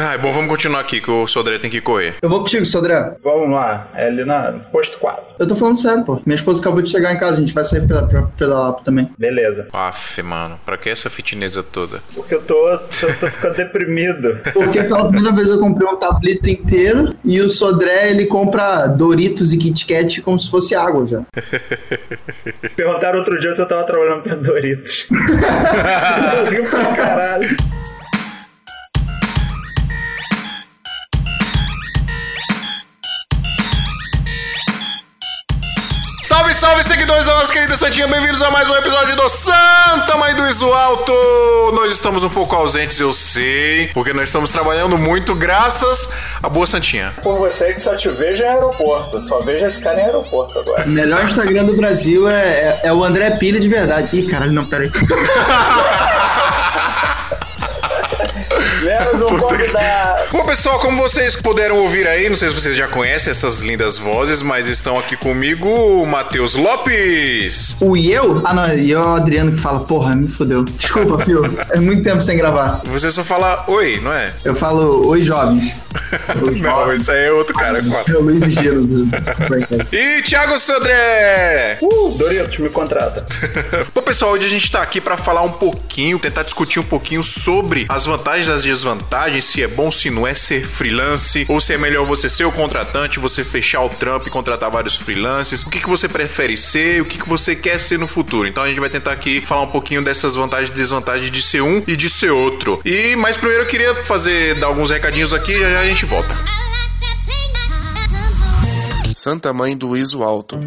Ah, bom, vamos continuar aqui, que o Sodré tem que correr. Eu vou contigo, Sodré. Vamos lá, é ali na posto 4. Eu tô falando sério, pô. Minha esposa acabou de chegar em casa, a gente vai sair pra, pra pedalar também. Beleza. Aff, mano, pra que essa fitnesa toda? Porque eu tô, tô, tô ficando deprimido. Porque pela primeira vez eu comprei um tablito inteiro e o Sodré, ele compra Doritos e Kit Kat como se fosse água já. Perguntaram outro dia se eu tava trabalhando com Doritos. eu ri pra caralho. Salve, salve, seguidores da nossa querida Santinha, bem-vindos a mais um episódio do Santa Mãe do Iso Alto. Nós estamos um pouco ausentes, eu sei, porque nós estamos trabalhando muito, graças à boa Santinha. Por você que só te vejo em aeroporto. Só vejo esse cara em aeroporto agora. O melhor Instagram do Brasil é, é, é o André Pilha de verdade. Ih, caralho, não, peraí. Menos um convidado. Bom, pessoal, como vocês puderam ouvir aí, não sei se vocês já conhecem essas lindas vozes, mas estão aqui comigo o Matheus Lopes. O e eu? Ah, não, e eu é o Adriano que fala, porra, me fodeu. Desculpa, Pio. É muito tempo sem gravar. Você só fala oi, não é? Eu falo, oi, jovens. Oi, Não, jovens. isso aí é outro cara. É o Luiz Giro do. E Thiago Sandré! Uh, Doritos, me contrata. Bom, pessoal, hoje a gente tá aqui pra falar um pouquinho, tentar discutir um pouquinho sobre as vantagens e as desvantagens, se é bom, se não é ser freelance, ou se é melhor você ser o contratante, você fechar o trampo e contratar vários freelances. O que, que você prefere ser, o que, que você quer ser no futuro. Então a gente vai tentar aqui falar um pouquinho dessas vantagens e desvantagens de ser um e de ser outro. E, mas primeiro eu queria fazer, dar alguns recadinhos aqui, já já a gente volta. Santa Mãe do Iso Alto.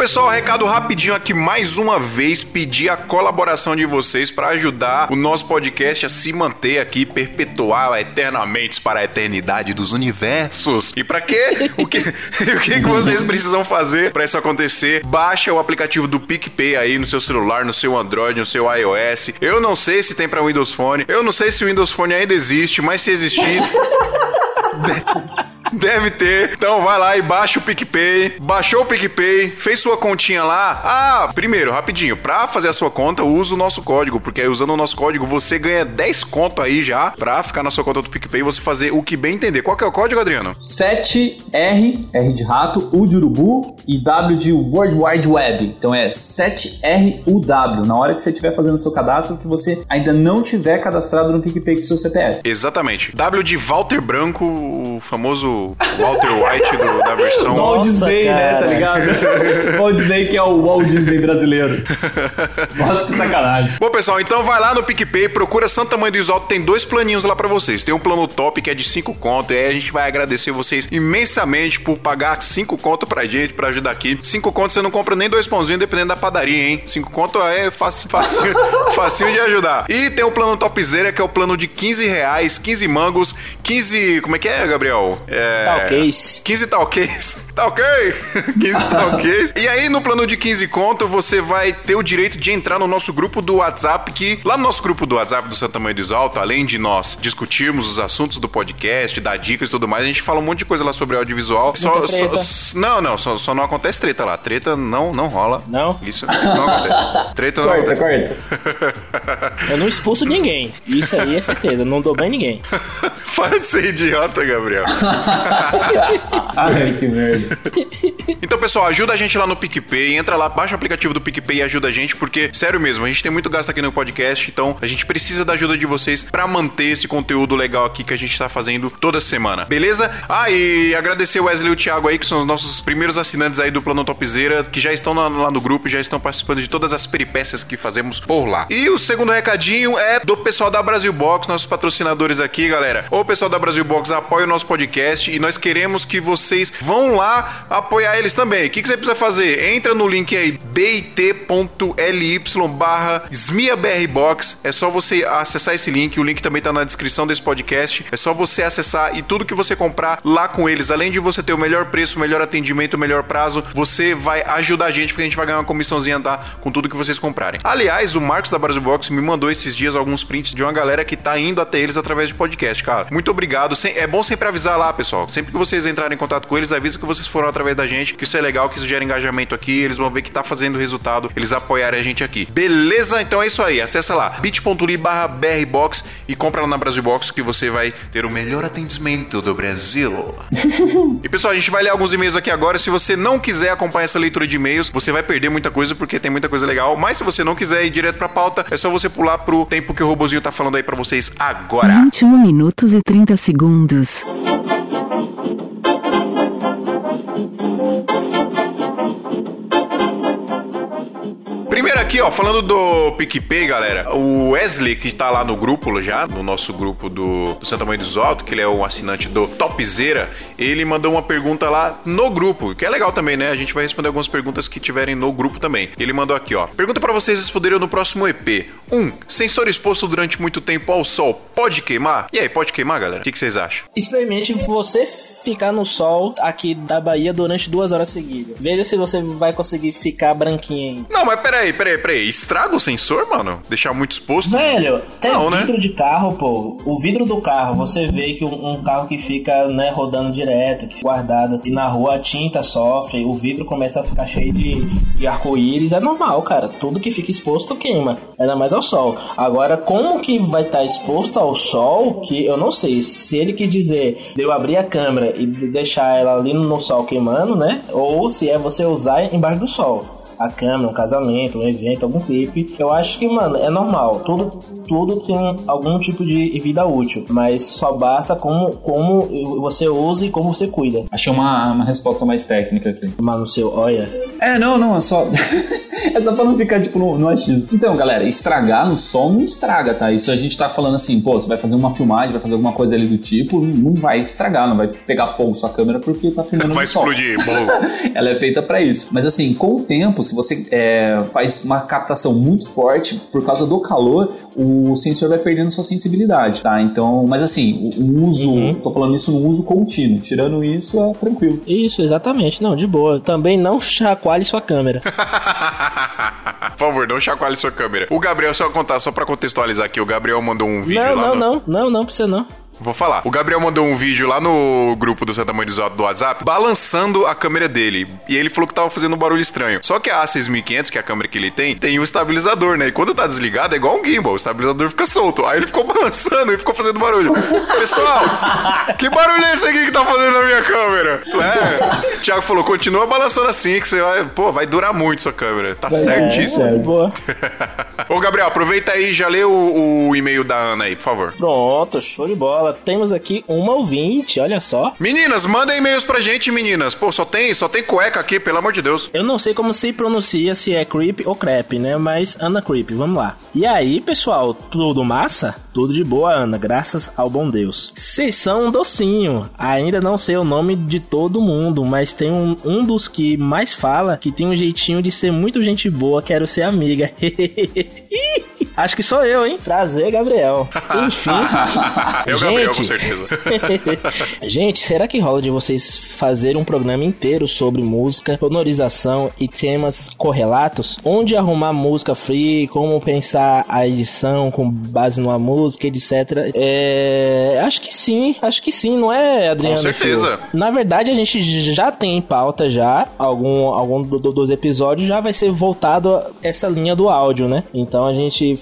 Pessoal, recado rapidinho aqui mais uma vez, pedir a colaboração de vocês para ajudar o nosso podcast a se manter aqui, perpetuar eternamente para a eternidade dos universos. E para quê? O que o que, que vocês precisam fazer para isso acontecer? Baixa o aplicativo do PicPay aí no seu celular, no seu Android, no seu iOS. Eu não sei se tem para Windows Phone. Eu não sei se o Windows Phone ainda existe, mas se existir, Deve ter. Então vai lá e baixa o PicPay. Baixou o PicPay, fez sua continha lá. Ah, primeiro, rapidinho, pra fazer a sua conta, usa o nosso código, porque aí usando o nosso código você ganha 10 conto aí já pra ficar na sua conta do PicPay e você fazer o que bem entender. Qual que é o código, Adriano? 7R, R de rato, U de urubu e W de World Wide Web. Então é 7RUW. Na hora que você estiver fazendo o seu cadastro, que você ainda não tiver cadastrado no PicPay com seu CPF. Exatamente. W de Walter Branco, o famoso Walter White do- da versão. Walt Disney, né? Tá ligado? Walt Disney que é o Walt Disney brasileiro. Nossa, que sacanagem. Bom, pessoal, então vai lá no PicPay, procura Santa Mãe do Isolto, tem dois planinhos lá pra vocês. Tem um plano top que é de 5 conto, e aí a gente vai agradecer vocês imensamente por pagar 5 conto pra gente, pra ajudar aqui. 5 conto você não compra nem dois pãozinhos, dependendo da padaria, hein? 5 conto é facinho, facinho de ajudar. E tem o plano topzera, que é o plano de 15 reais, 15 mangos, 15... como é que é, Gabriel? É... Talcase. 15 talquês. Tá ok? 15 talquês. E aí, no plano de 15 conto, você vai ter o direito de entrar no nosso grupo do WhatsApp, que lá no nosso grupo do WhatsApp do Santa Mãe do Isalto, além de nós discutirmos os assuntos do podcast, dar dicas e tudo mais, a gente fala um monte de coisa lá sobre audiovisual. Só, só- não, não, só, só não acontece treta lá. Treta não, não rola. Não? Isso, isso não acontece. Treta não Corta, acontece. corta. Eu não expulso ninguém. Isso aí é certeza. Não dou bem ninguém. Para de ser idiota, Gabriel. Ai, que merda. Então, pessoal, ajuda a gente lá no PicPay. Entra lá, baixa o aplicativo do PicPay e ajuda a gente, porque, sério mesmo, a gente tem muito gasto aqui no podcast, então a gente precisa da ajuda de vocês pra manter esse conteúdo legal aqui que a gente tá fazendo toda semana, beleza? Ah, e agradecer o Wesley e o Thiago aí, que são os nossos primeiros assinantes aí do Plano Topzera, que já estão lá no grupo, já estão participando de todas as peripécias que fazemos por lá. E o segundo recadinho é do pessoal da Brasil Box, nossos patrocinadores aqui, galera. O pessoal da Brasil Box apoia o nosso podcast e nós queremos que vocês vão lá apoiar eles também. O que, que você precisa fazer? Entra no link aí bit.ly barra. É só você acessar esse link. O link também tá na descrição desse podcast. É só você acessar e tudo que você comprar lá com eles, além de você ter o melhor preço, o melhor atendimento, o melhor prazo, você vai ajudar a gente porque a gente vai ganhar uma comissãozinha tá, com tudo que vocês comprarem. Aliás, o Marcos da Brasil Box me mandou esses dias alguns prints de uma galera que tá indo até eles através de podcast, cara. Muito obrigado. É bom sempre avisar lá, pessoal. Sempre que vocês entrarem em contato com eles, avisa que vocês foram através da gente, que isso é legal, que isso gera engajamento aqui, eles vão ver que tá fazendo resultado, eles apoiarem a gente aqui. Beleza? Então é isso aí. Acessa lá, bit.ly barra brbox e compra lá na Brasil Box que você vai ter o melhor atendimento do Brasil. E pessoal, a gente vai ler alguns e-mails aqui agora. Se você não quiser acompanhar essa leitura de e-mails, você vai perder muita coisa porque tem muita coisa legal. Mas se você não quiser ir direto pra pauta, é só você pular pro tempo que o robozinho tá falando aí pra vocês agora. 21 minutos e 30 segundos. Aqui, ó, falando do PicPay, galera, o Wesley, que tá lá no grupo já, no nosso grupo do, do Santa Mãe do Alto, que ele é um assinante do Topzera, ele mandou uma pergunta lá no grupo, que é legal também, né? A gente vai responder algumas perguntas que tiverem no grupo também. Ele mandou aqui, ó. Pergunta pra vocês responderem no próximo EP. 1. Um, sensor exposto durante muito tempo ao sol pode queimar? E aí, pode queimar, galera? O que, que vocês acham? Experimente você ficar no sol aqui da Bahia durante duas horas seguidas. Veja se você vai conseguir ficar branquinho aí. Não, mas peraí, peraí, peraí. Estraga o sensor, mano? Deixar muito exposto? Velho, tem Não, né? vidro de carro, pô. O vidro do carro, você vê que um, um carro que fica, né, rodando direto, que guardado, e na rua a tinta sofre, o vidro começa a ficar cheio de, de arco-íris. É normal, cara. Tudo que fica exposto queima. Ainda mais ao sol. Agora, como que vai estar exposto ao sol, que eu não sei. Se ele quis dizer de eu abrir a câmera e de- deixar ela ali no sol queimando, né? Ou se é você usar embaixo do sol a câmera, um casamento, um evento, algum clipe. Eu acho que, mano, é normal. Tudo, tudo tem algum tipo de vida útil. Mas só basta como, como você usa e como você cuida. Achei uma, uma resposta mais técnica aqui. Mano, seu, olha. É, não, não, é só. é só pra não ficar, tipo, no, no achismo. Então, galera, estragar no sol não estraga, tá? Isso a gente tá falando assim, pô, você vai fazer uma filmagem, vai fazer alguma coisa ali do tipo, não vai estragar, não vai pegar fogo sua câmera porque tá filmando Vai no sol. explodir, bom. Ela é feita pra isso. Mas assim, com o tempo, se você é, faz uma captação muito forte, por causa do calor, o sensor vai perdendo sua sensibilidade, tá? Então, mas assim, o, o uso, Uhum. tô falando isso no uso contínuo. Tirando isso, é tranquilo. Isso, exatamente. Não, de boa. Também não chacoalhe sua câmera. Por favor, não chacoalhe sua câmera. O Gabriel, só contar, só pra contextualizar aqui, o Gabriel mandou um vídeo não, lá não, no... não, não, não, precisa não. Vou falar. O Gabriel mandou um vídeo lá no grupo do Santa Mãe do WhatsApp, balançando a câmera dele. E ele falou que tava fazendo um barulho estranho. Só que a A6500, que é a câmera que ele tem, tem o estabilizador, né? E quando tá desligado é igual um gimbal, o estabilizador fica solto. Aí ele ficou balançando e ficou fazendo barulho. Pessoal, que barulho é esse aqui que tá fazendo na minha câmera? É. O Thiago falou, continua balançando assim, que você vai... Pô, vai durar muito sua câmera. Tá certíssimo. É, boa. Ô, Gabriel, aproveita aí e já lê o, o e-mail da Ana aí, por favor. Pronto, show de bola. Temos aqui uma ouvinte, olha só. Meninas, mandem e-mails pra gente, meninas. Pô, só tem, só tem cueca aqui, pelo amor de Deus. Eu não sei como se pronuncia, se é creep ou crepe, né? Mas Ana Creep, vamos lá. E aí, pessoal, tudo massa? Tudo de boa, Ana, graças ao bom Deus. Vocês são um docinho. Ainda não sei o nome de todo mundo, mas tem um, um dos que mais fala que tem um jeitinho de ser muito gente boa, quero ser amiga. Acho que sou eu, hein? Prazer, Gabriel. Enfim. É o Gabriel, com certeza. Gente, será que rola de vocês fazer um programa inteiro sobre música, sonorização e temas correlatos? Onde arrumar música free, como pensar a edição com base numa música, etc. É, acho que sim, acho que sim, não é, Adriano? Com certeza. Fio? Na verdade, a gente já tem em pauta já, algum, algum do- do- dos episódios já vai ser voltado a essa linha do áudio, né? Então a gente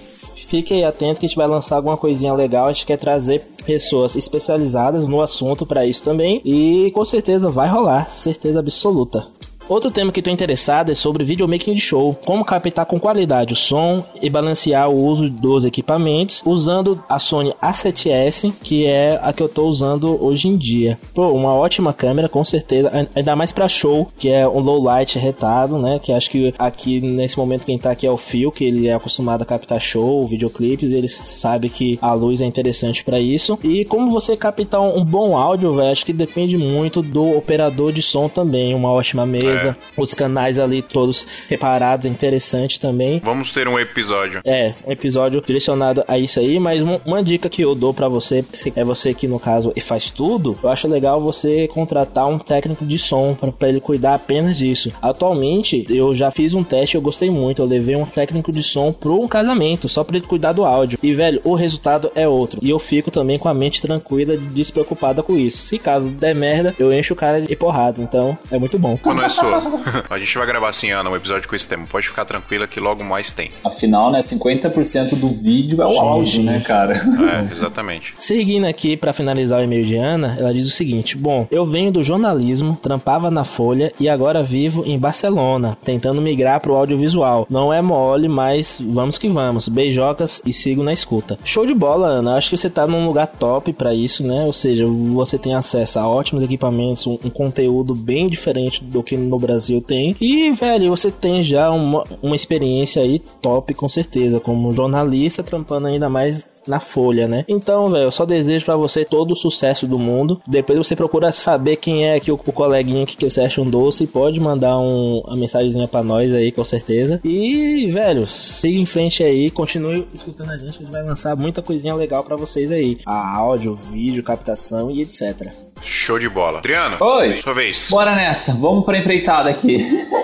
Fique atento que a gente vai lançar alguma coisinha legal. A gente quer trazer pessoas especializadas no assunto para isso também. E com certeza vai rolar, certeza absoluta. Outro tema que estou interessado é sobre videomaking de show. Como captar com qualidade o som e balancear o uso dos equipamentos usando a Sony A7S, que é a que eu estou usando hoje em dia. Pô, uma ótima câmera, com certeza. Ainda mais para show, que é um low light retado, né? Que acho que aqui nesse momento quem tá aqui é o Phil, que ele é acostumado a captar show, videoclipes, ele sabe que a luz é interessante para isso. E como você captar um bom áudio, velho, acho que depende muito do operador de som também. Uma ótima mesa beleza. Os canais ali todos separados, é interessante também. Vamos ter um episódio. É, um episódio direcionado a isso aí, mas uma, uma dica que eu dou pra você, se é você que no caso faz tudo, eu acho legal você contratar um técnico de som pra pra ele cuidar apenas disso. Atualmente, eu já fiz um teste, eu gostei muito, eu levei um técnico de som pro um casamento, só pra ele cuidar do áudio. E velho, o resultado é outro. E eu fico também com a mente tranquila, despreocupada com isso. Se caso der merda, eu encho o cara de porrada, então é muito bom. Quando é sua? a gente vai gravar assim, Ana, um episódio com esse tema. Pode ficar tranquila que logo mais tem. Afinal, né, 50% do vídeo é o Sim, áudio, sim. né, cara? É, exatamente. Seguindo aqui pra finalizar o e-mail de Ana, ela diz o seguinte: Bom, eu venho do jornalismo, trampava na Folha e agora vivo em Barcelona, tentando migrar pro audiovisual. Não é mole, mas vamos que vamos. Beijocas e sigo na escuta. Show de bola, Ana. Acho que você tá num lugar top pra isso, né? Ou seja, você tem acesso a ótimos equipamentos, um, um conteúdo bem diferente do que no Brasil tem. E, velho, você tem já uma, uma experiência aí top, com certeza, como jornalista, trampando ainda mais na Folha, né? Então, velho, eu só desejo pra você todo o sucesso do mundo. Depois você procura saber quem é aqui o, o coleguinha que, que você acha um doce. Pode mandar um, uma mensagenzinha pra nós aí, com certeza. E, velho, siga em frente aí. Continue escutando a gente. A gente vai lançar muita coisinha legal pra vocês aí. A áudio, vídeo, captação e etc. Show de bola. Adriano, Oi. sua vez. Bora nessa, vamos pra empreitada aqui.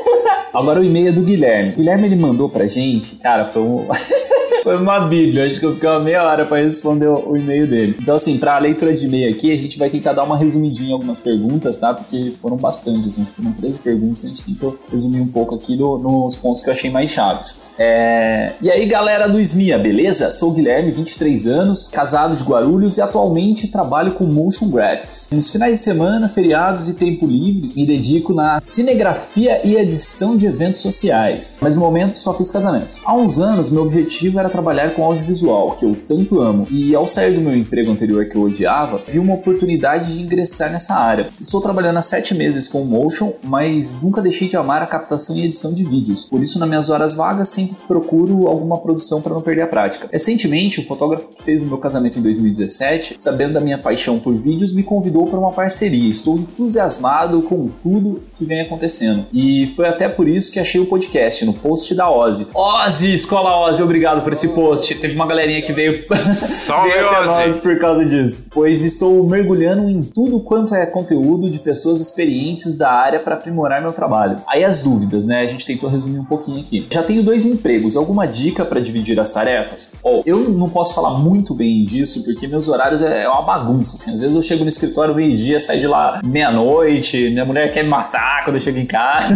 Agora o e-mail é do Guilherme. O Guilherme ele mandou pra gente, cara, foi um. Foi uma bíblia, acho que eu fiquei uma meia hora pra responder o o e-mail dele. Então, assim, pra leitura de e-mail aqui, a gente vai tentar dar uma resumidinha em algumas perguntas, tá? Porque foram bastantes, a gente foram 13 perguntas, a gente tentou resumir um pouco aqui no- nos pontos que eu achei mais chaves. É... E aí, galera do SMIA, beleza? Sou o Guilherme, 23 anos, casado de Guarulhos e atualmente trabalho com motion graphics. Nos finais de semana, feriados e tempo livres, me dedico na cinegrafia e edição de eventos sociais. Mas no momento só fiz casamentos. Há uns anos, meu objetivo era trabalhar com audiovisual, que eu tanto amo. E ao sair do meu emprego anterior que eu odiava, vi uma oportunidade de ingressar nessa área. Estou trabalhando há sete meses com motion, mas nunca deixei de amar a captação e edição de vídeos. Por isso, nas minhas horas vagas, sempre procuro alguma produção para não perder a prática. Recentemente, o fotógrafo que fez o meu casamento em 2017, sabendo da minha paixão por vídeos, me convidou para uma parceria. Estou entusiasmado com tudo que vem acontecendo. E foi até por isso que achei o podcast no post da Ozzy. Ozzy, Escola Ozzy, obrigado por esse post. Teve uma galerinha que veio, veio até nós por causa disso. Pois estou mergulhando em tudo quanto é conteúdo de pessoas experientes da área para aprimorar meu trabalho. Aí as dúvidas, né? A gente tentou resumir um pouquinho aqui. Já tenho dois empregos. Alguma dica para dividir as tarefas? Ó, eu não posso falar muito bem disso porque meus horários é é uma bagunça. assim. Às vezes eu chego no escritório meio-dia, saio de lá meia-noite, minha mulher quer me matar quando eu chego em casa.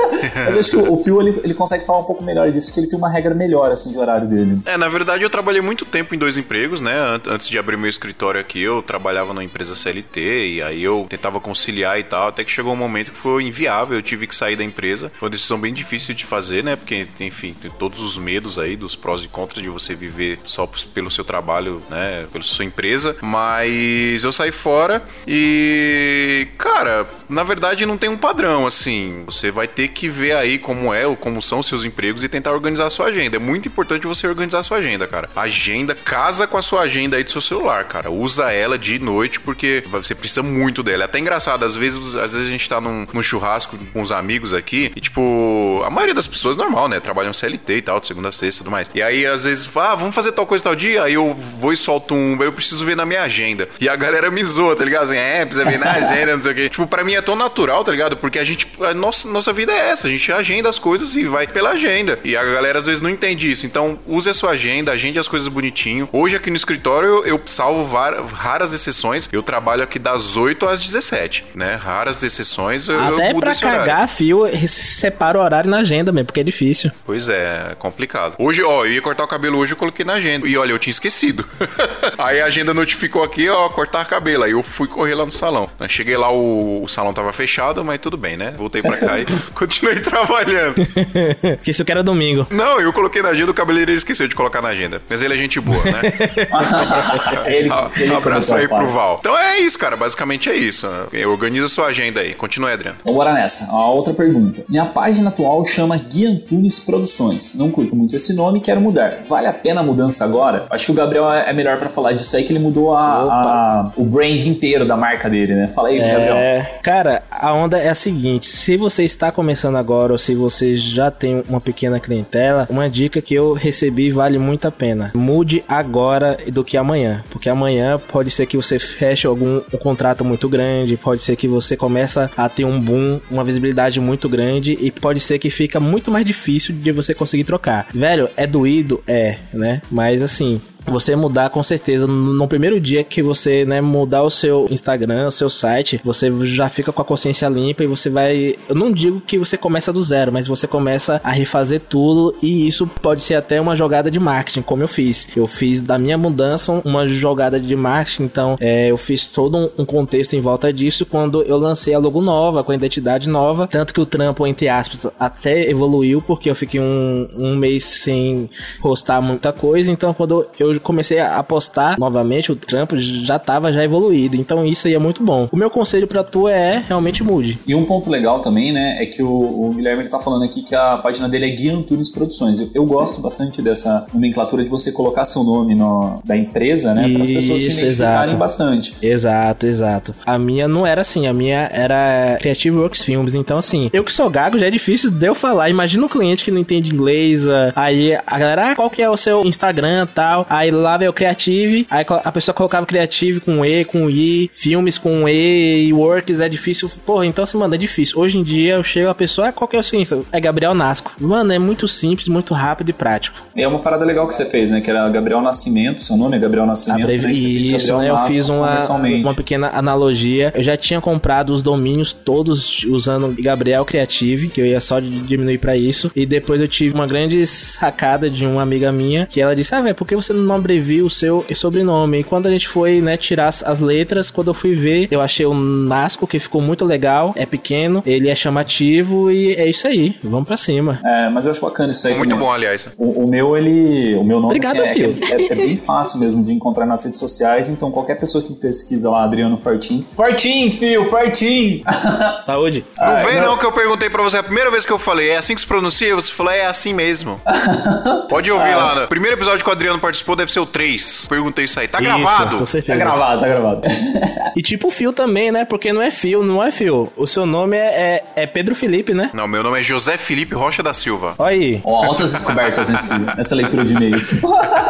Mas acho que o o Phil ele, ele consegue falar um pouco melhor disso, que ele tem uma regra melhor assim de horário dele. É, na verdade eu trabalhei muito tempo em dois empregos, né? An- Antes de abrir meu escritório aqui, eu trabalhava numa empresa CLT e aí eu tentava conciliar e tal, até que chegou um momento que foi inviável, eu tive que sair da empresa. Foi uma decisão bem difícil de fazer, né? Porque, enfim, tem todos os medos aí, dos prós e contras de você viver só pelo seu trabalho, né? Pela sua empresa. Mas eu saí fora e, cara, na verdade não tem um padrão, assim. Você vai ter que ver aí como é ou como são seus empregos e tentar organizar a sua agenda. É muito importante você organizar a sua agenda, cara. Agenda casa com a sua agenda aí do seu celular, cara. Usa ela de noite porque você precisa muito dela. É até engraçado, às vezes, às vezes a gente tá num, num churrasco com os amigos aqui e, tipo, a maioria das pessoas normal, né? Trabalham CLT e tal, de segunda a sexta e tudo mais. E aí, às vezes, fala, ah, vamos fazer tal coisa tal dia. Aí eu vou e solto um, eu preciso ver na minha agenda. E a galera me zoa, tá ligado? É, precisa ver na agenda, não sei o quê. Tipo, pra mim é tão natural, tá ligado? Porque a gente, a nossa, nossa vida é essa. A gente agenda as coisas e vai pela agenda. E a galera às vezes não entende isso. Então, use a sua agenda, agende as coisas bonitinho. Hoje aqui no escritório eu, eu salvo raras exceções. Eu trabalho aqui das 8 às 17, né? Raras exceções eu, eu Até mudo pra horário. cagar fio, separa o horário na agenda mesmo, porque é difícil. Pois é, é complicado. Hoje, ó, eu ia cortar o cabelo hoje, eu coloquei na agenda. E olha, eu tinha esquecido. Aí a agenda notificou aqui, ó, cortar cabelo. Aí eu fui correr lá no salão. Aí Cheguei lá, o, o salão tava fechado, mas tudo bem, né? Voltei pra cá e continuei trabalhando. isso que era domingo. Não, eu coloquei na agenda, o cabeleireiro esqueceu de colocar na agenda. Mas ele é gente boa, né? ele, Ah, ele Abraço aí pro. Val. Então é isso, cara. Basicamente é isso. Organiza sua agenda aí. Continua, Adriano. Então bora nessa. A outra pergunta. Minha página atual chama Gui Antunes Produções. Não curto muito esse nome e quero mudar. Vale a pena a mudança agora? Acho que o Gabriel é é melhor pra falar disso aí, que ele mudou a, a- o brand inteiro da marca dele, né? Fala aí, Gabriel. É, cara, a onda é a seguinte: se você está começando agora ou se você já tem uma pequena clientela, uma dica que eu recebi vale muito a pena. Mude agora do que amanhã, porque amanhã pode ser que você feche algum um contrato muito grande, pode ser que você começa a ter um boom, uma visibilidade muito grande e pode ser que fica muito mais difícil de você conseguir trocar. Velho, é doído, é, né? Mas assim, você mudar com certeza no primeiro dia que você né, mudar o seu Instagram, o seu site, você já fica com a consciência limpa e você vai. Eu não digo que você começa do zero, mas você começa a refazer tudo e isso pode ser até uma jogada de marketing, como eu fiz. Eu fiz da minha mudança uma jogada de marketing, então é, eu fiz todo um, um contexto em volta disso quando eu lancei a logo nova, com a identidade nova. Tanto que o trampo, entre aspas, até evoluiu, porque eu fiquei um, um mês sem postar muita coisa. Então, quando eu comecei a postar novamente, o trampo já tava já evoluído. Então, isso aí é muito bom. O meu conselho pra tu é realmente mude. E um ponto legal também, né, é que o, o Guilherme ele tá falando aqui que a página dele é Gui Antunes Produções. Eu, eu gosto bastante dessa nomenclatura de você colocar seu nome no, da empresa, né, para as pessoas se identificarem exato. bastante. Exato, exato. A minha não era assim, a minha era Creative Works Films. Então, assim, eu que sou gago já é difícil de eu falar. Imagina um cliente que não entende inglês. ah, Aí a galera, ah, qual que é o seu Instagram tal? Aí lá veio o Creative. Aí a pessoa colocava Creative com E, com I, filmes com E e Works é difícil. Porra, então assim, mano, é difícil. Hoje em dia eu chego a pessoa, ah, qual que é o seu Insta? É Gabriel Nasco. Mano, é muito simples, muito rápido e prático. E é uma parada legal que você fez, né, que era Gabriel Nascimento, seu nome é Gabriel Nascimento. Abrevi- né, Isso, Gabriel né? Eu Nasco fiz uma, uma pequena analogia. Eu já tinha comprado os domínios todos usando Gabriel Creative, que eu ia só diminuir pra isso. E depois eu tive uma grande sacada de uma amiga minha, que ela disse: Ah, velho, por que você não abrevia o seu sobrenome? E quando a gente foi, né, tirar as, as letras, quando eu fui ver, eu achei o Nasco, que ficou muito legal. É pequeno, ele é chamativo e é isso aí. Vamos pra cima. É, mas eu acho bacana isso aí Muito também. bom, aliás. O, o meu, ele. O meu nome Obrigado, assim, é, é, é bem fácil mesmo de encontrar nas redes sociais, então qualquer pessoa que pesquisa lá, Adriano Fortin. Fortin, Fio, Fortin! Saúde. Não vem não que eu perguntei pra você a primeira vez que eu falei, é assim que se pronuncia? Você falou, é assim mesmo. Pode ouvir lá. No primeiro episódio que o Adriano participou deve ser o 3. Perguntei isso aí. Tá Isso, gravado? com Tá certeza. gravado, tá gravado. E tipo fio também, né? Porque não é fio, não é fio. O seu nome é, é, é Pedro Felipe, né? Não, meu nome é José Felipe Rocha da Silva. Olha aí. Ó, altas descobertas nesse, nessa leitura de e-mails.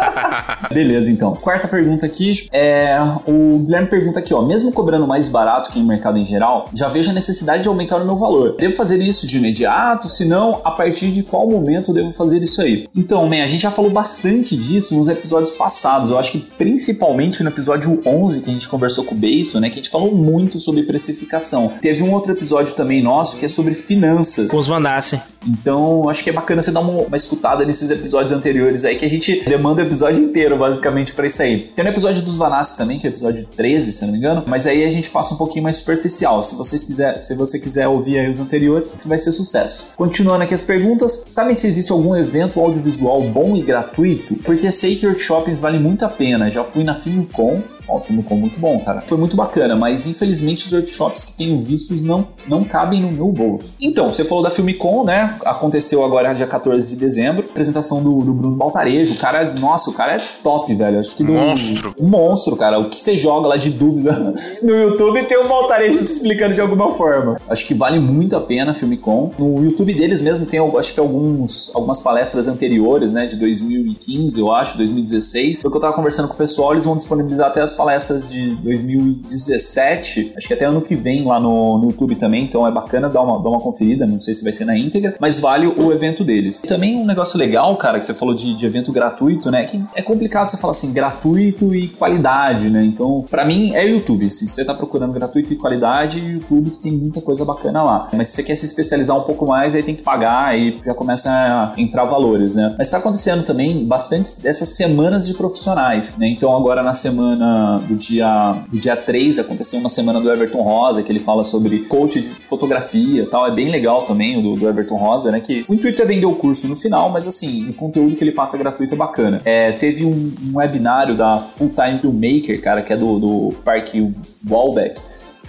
Beleza, então. Quarta pergunta aqui. É, o Guilherme pergunta aqui, ó. Mesmo cobrando mais barato que no mercado em geral, já vejo a necessidade de aumentar o meu valor. Devo fazer isso de imediato? Se não, a partir de qual momento eu devo fazer isso aí? Então, man, a gente já falou bastante disso nos episódios passados. Eu acho que principalmente no episódio 11, que a gente conversou com o Beiso, né? Que a gente falou muito sobre precificação. Teve um outro episódio também nosso que é sobre finanças. Com os Vanassi. Então, acho que é bacana você dar uma, uma escutada nesses episódios anteriores aí, que a gente demanda o episódio inteiro, basicamente, pra isso aí. Tem no episódio dos Vanassi também, que é o episódio 13, se não me engano, mas aí a gente passa um pouquinho mais superficial. Se, vocês quiser, se você quiser ouvir aí os anteriores, vai ser sucesso. Continuando aqui as perguntas, sabem se existe algum evento audiovisual bom e gratuito? Porque sei que workshops valem muito a pena. Já fui na Filmcom, Ó, o filme ficou muito bom, cara. Foi muito bacana, mas infelizmente os workshops que tenho vistos não, não cabem no meu bolso. Então, você falou da Filmicon, né? Aconteceu agora dia 14 de dezembro. Apresentação do, do Bruno Baltarejo. O cara, nossa, o cara é top, velho. Acho que do, Monstro. Um monstro, cara. O que você joga lá de dúvida no YouTube tem um Baltarejo te explicando de alguma forma. Acho que vale muito a pena a Filmicon. No YouTube deles mesmo tem, acho que alguns, algumas palestras anteriores, né? De 2015, eu acho, 2016. Foi que eu tava conversando com o pessoal, eles vão disponibilizar até as palestras de 2017, acho que até ano que vem lá no, no YouTube também, então é bacana dar uma, dar uma conferida, não sei se vai ser na íntegra, mas vale o evento deles. E também um negócio legal, cara, que você falou de, de evento gratuito, né, que é complicado você falar assim, gratuito e qualidade, né, então pra mim é YouTube, se você tá procurando gratuito e qualidade, YouTube que tem muita coisa bacana lá, mas se você quer se especializar um pouco mais, aí tem que pagar, aí já começa a entrar valores, né, mas tá acontecendo também bastante dessas semanas de profissionais, né, então agora na semana do dia do dia 3, aconteceu uma semana do Everton Rosa, que ele fala sobre coach de fotografia tal. É bem legal também o do, do Everton Rosa, né? Que o intuito é vender o curso no final, mas assim, o conteúdo que ele passa gratuito é bacana. É, teve um, um webinário da Full Time Filmmaker, cara, que é do, do Parque Wallback.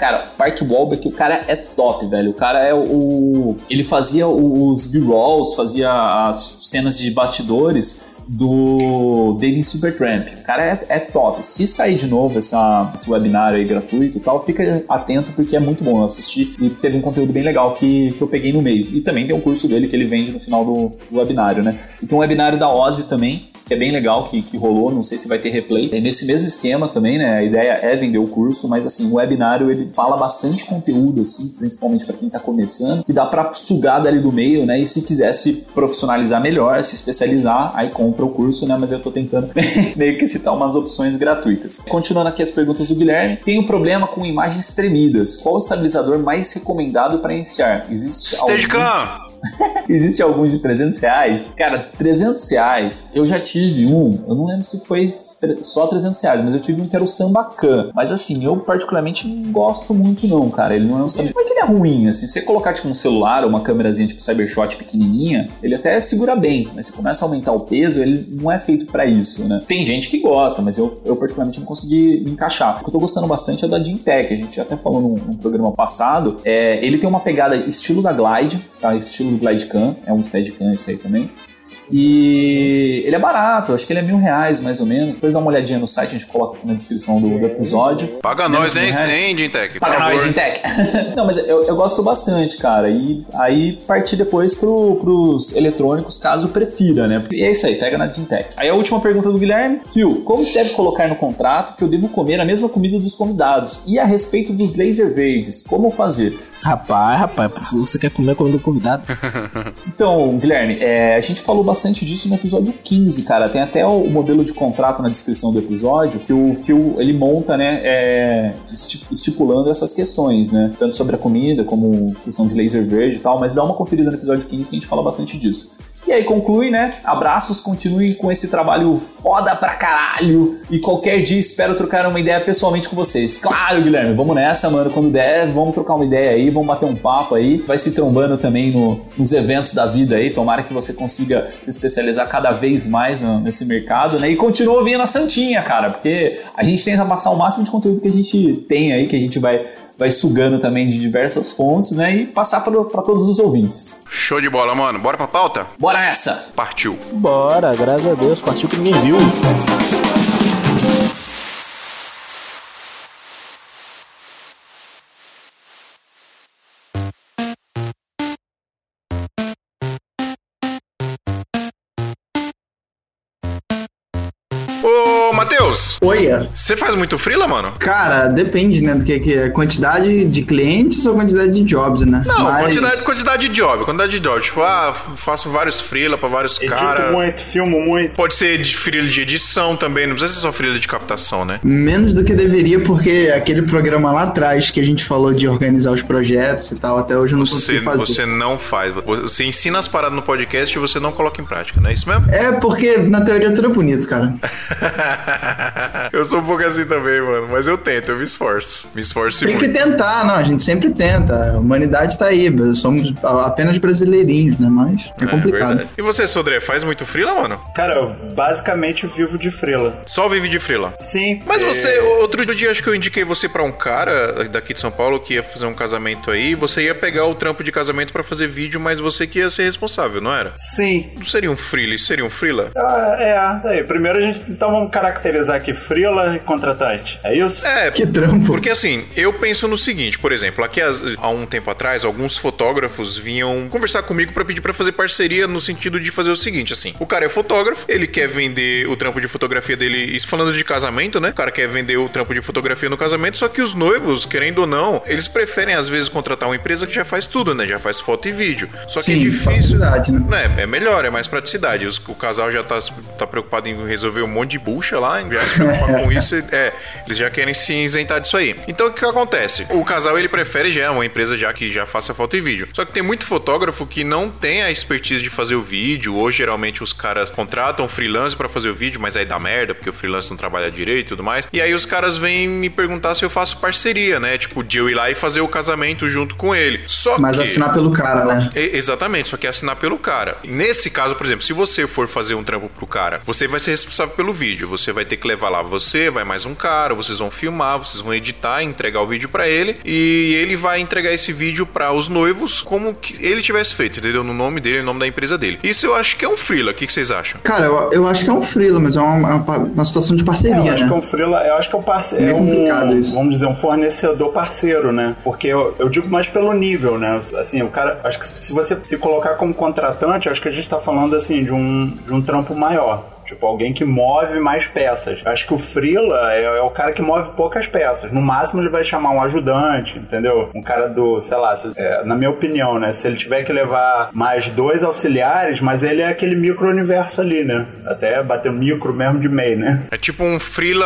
Cara, Park Wahlberg, o cara é top, velho. O cara é o. Ele fazia os B-rolls, fazia as cenas de bastidores do David Supertramp. O cara é, é, top. Se sair de novo essa, esse webinário aí gratuito e tal, fica atento porque é muito bom. Eu assisti e teve um conteúdo bem legal que, que eu peguei no meio. E também tem um curso dele que ele vende no final do, do webinário, né? E tem um webinário da Ozzy também, que é bem legal, que, que rolou, não sei se vai ter replay. É nesse mesmo esquema também, né? A ideia é vender o curso, mas assim, o webinário ele fala bastante conteúdo, assim, principalmente para quem tá começando, que dá para sugar dali do meio, né? E se quiser se profissionalizar melhor, se especializar, aí compra o curso, né? Mas eu tô tentando meio que citar umas opções gratuitas. Continuando aqui as perguntas do Guilherme, tenho problema com imagens tremidas. Qual o estabilizador mais recomendado para iniciar? Existe Steadicam! algum... Existe algum de 300 reais? Cara, 300 reais, eu já tive um, eu não lembro se foi só 300 reais, mas eu tive um que era o Sambacan. Mas assim, eu particularmente não gosto muito não, cara. Ele não é um Sambacan. Não é que ele é ruim, assim. Se você colocar tipo um celular ou uma câmerazinha tipo Cybershot pequenininha, ele até segura bem. Mas se começa a aumentar o peso, ele não é feito para isso, né? Tem gente que gosta, mas eu, eu particularmente não consegui me encaixar. O que eu tô gostando bastante é da Gintec. A gente até falou num, num programa passado. É, ele tem uma pegada estilo da Glide, tá? Estilo do Glidecam, é um Steadicam esse aí também. E ele é barato, acho que ele é mil reais mais ou menos. Depois dá uma olhadinha no site, a gente coloca aqui na descrição do, do episódio. Paga nós, hein, Gintec? Paga nós, Gintec. Não, mas eu, eu, gosto bastante, cara. E aí partir depois pro, pros eletrônicos, caso prefira, né? E é isso aí, pega na Gintec. Aí a última pergunta do Guilherme. Phil, como deve colocar no contrato que eu devo comer a mesma comida dos convidados? E a respeito dos laser verdes, como fazer? Rapaz, rapaz, você quer comer a comida do convidado? então, Guilherme, é, a gente falou bastante disso no episódio 15, cara. Tem até o modelo de contrato na descrição do episódio que o Phil ele monta, né, é, estipulando essas questões, né, tanto sobre a comida como questão de laser verde e tal. Mas dá uma conferida no episódio 15 que a gente fala bastante disso. E aí conclui, né? Abraços, continuem com esse trabalho foda pra caralho. E qualquer dia espero trocar uma ideia pessoalmente com vocês. Claro, Guilherme, vamos nessa, mano. Quando der, vamos trocar uma ideia aí, vamos bater um papo aí. Vai se trombando também no, nos eventos da vida aí. Tomara que você consiga se especializar cada vez mais no, nesse mercado, né? E continua ouvindo a Santinha, cara, porque a gente tenta passar o máximo de conteúdo que a gente tem aí, que a gente vai vai sugando também de diversas fontes, né? E passar para todos os ouvintes. Show de bola, mano. Bora pra pauta? Bora nessa! Partiu. Bora, graças a Deus, partiu que ninguém viu. Matheus. Oi. Você faz muito freela, mano? Cara, depende, né? Do que, que é quantidade de clientes ou quantidade de jobs, né? Não, Mas... quantidade, quantidade de job. Quantidade de job. Tipo, ah, faço vários freela pra vários caras. muito, filmo muito. Pode ser de freela de edição também, não precisa ser só freela de captação, né? Menos do que deveria, porque aquele programa lá atrás que a gente falou de organizar os projetos e tal, até hoje eu não você, consegui fazer. Você não faz. Você ensina as paradas no podcast e você não coloca em prática, não é isso mesmo? É, porque na teoria tudo é bonito, cara. eu sou um pouco assim também, mano. Mas eu tento, eu me esforço. Me esforço Tem muito. que tentar, não. A gente sempre tenta. A humanidade tá aí. Somos apenas brasileirinhos, né? Mas é, é complicado. Verdade. E você, Sodré, faz muito frila, mano? Cara, eu basicamente vivo de frila. Só vive de frila? Sim. Mas é... você, outro dia, acho que eu indiquei você pra um cara daqui de São Paulo que ia fazer um casamento aí. Você ia pegar o trampo de casamento pra fazer vídeo, mas você que ia ser responsável, não era? Sim. Não seria um frila, isso seria um frila? Ah, é, aí. Primeiro a gente, então vamos caracterizar aqui frila e contratante. É isso? É. Que trampo. Porque assim, eu penso no seguinte, por exemplo, aqui há um tempo atrás, alguns fotógrafos vinham conversar comigo para pedir para fazer parceria no sentido de fazer o seguinte, assim, o cara é fotógrafo, ele quer vender o trampo de fotografia dele, isso falando de casamento, né? O cara quer vender o trampo de fotografia no casamento, só que os noivos, querendo ou não, eles preferem às vezes contratar uma empresa que já faz tudo, né? Já faz foto e vídeo. Só Sim, que é difícil, né? né? É melhor, é mais praticidade. o casal já tá, tá preocupado em resolver um monte de bucha lá lá, já se preocupar com isso, é, eles já querem se isentar disso aí. Então o que, que acontece? O casal ele prefere já uma empresa já que já faça foto e vídeo. Só que tem muito fotógrafo que não tem a expertise de fazer o vídeo, ou geralmente os caras contratam freelance para fazer o vídeo, mas aí dá merda, porque o freelance não trabalha direito e tudo mais. E aí os caras vêm me perguntar se eu faço parceria, né? Tipo, de eu ir lá e fazer o casamento junto com ele. Só Mas que... assinar pelo cara, né? E- Exatamente, só que é assinar pelo cara. Nesse caso, por exemplo, se você for fazer um trampo pro cara, você vai ser responsável pelo vídeo. Você vai ter que levar lá você, vai mais um cara, vocês vão filmar, vocês vão editar, entregar o vídeo pra ele e ele vai entregar esse vídeo pra os noivos como que ele tivesse feito, entendeu? No nome dele, no nome da empresa dele. Isso eu acho que é um freela. O que, que vocês acham? Cara, eu, eu acho que é um freela, mas é uma, uma, uma situação de É, eu parceria, acho que é né? um freela, eu acho que é um parceiro, é um, complicado isso. vamos dizer, um fornecedor parceiro, né? Porque eu, eu digo mais pelo nível, né? Assim, o cara, acho que se você se colocar como contratante, acho que a gente tá falando assim de um, de um trampo maior. Tipo, alguém que move mais peças. Acho que o Freela é, é o cara que move poucas peças. No máximo ele vai chamar um ajudante, entendeu? Um cara do, sei lá, é, na minha opinião, né? Se ele tiver que levar mais dois auxiliares, mas ele é aquele micro-universo ali, né? Até bater micro mesmo de MEI, né? É tipo um freela,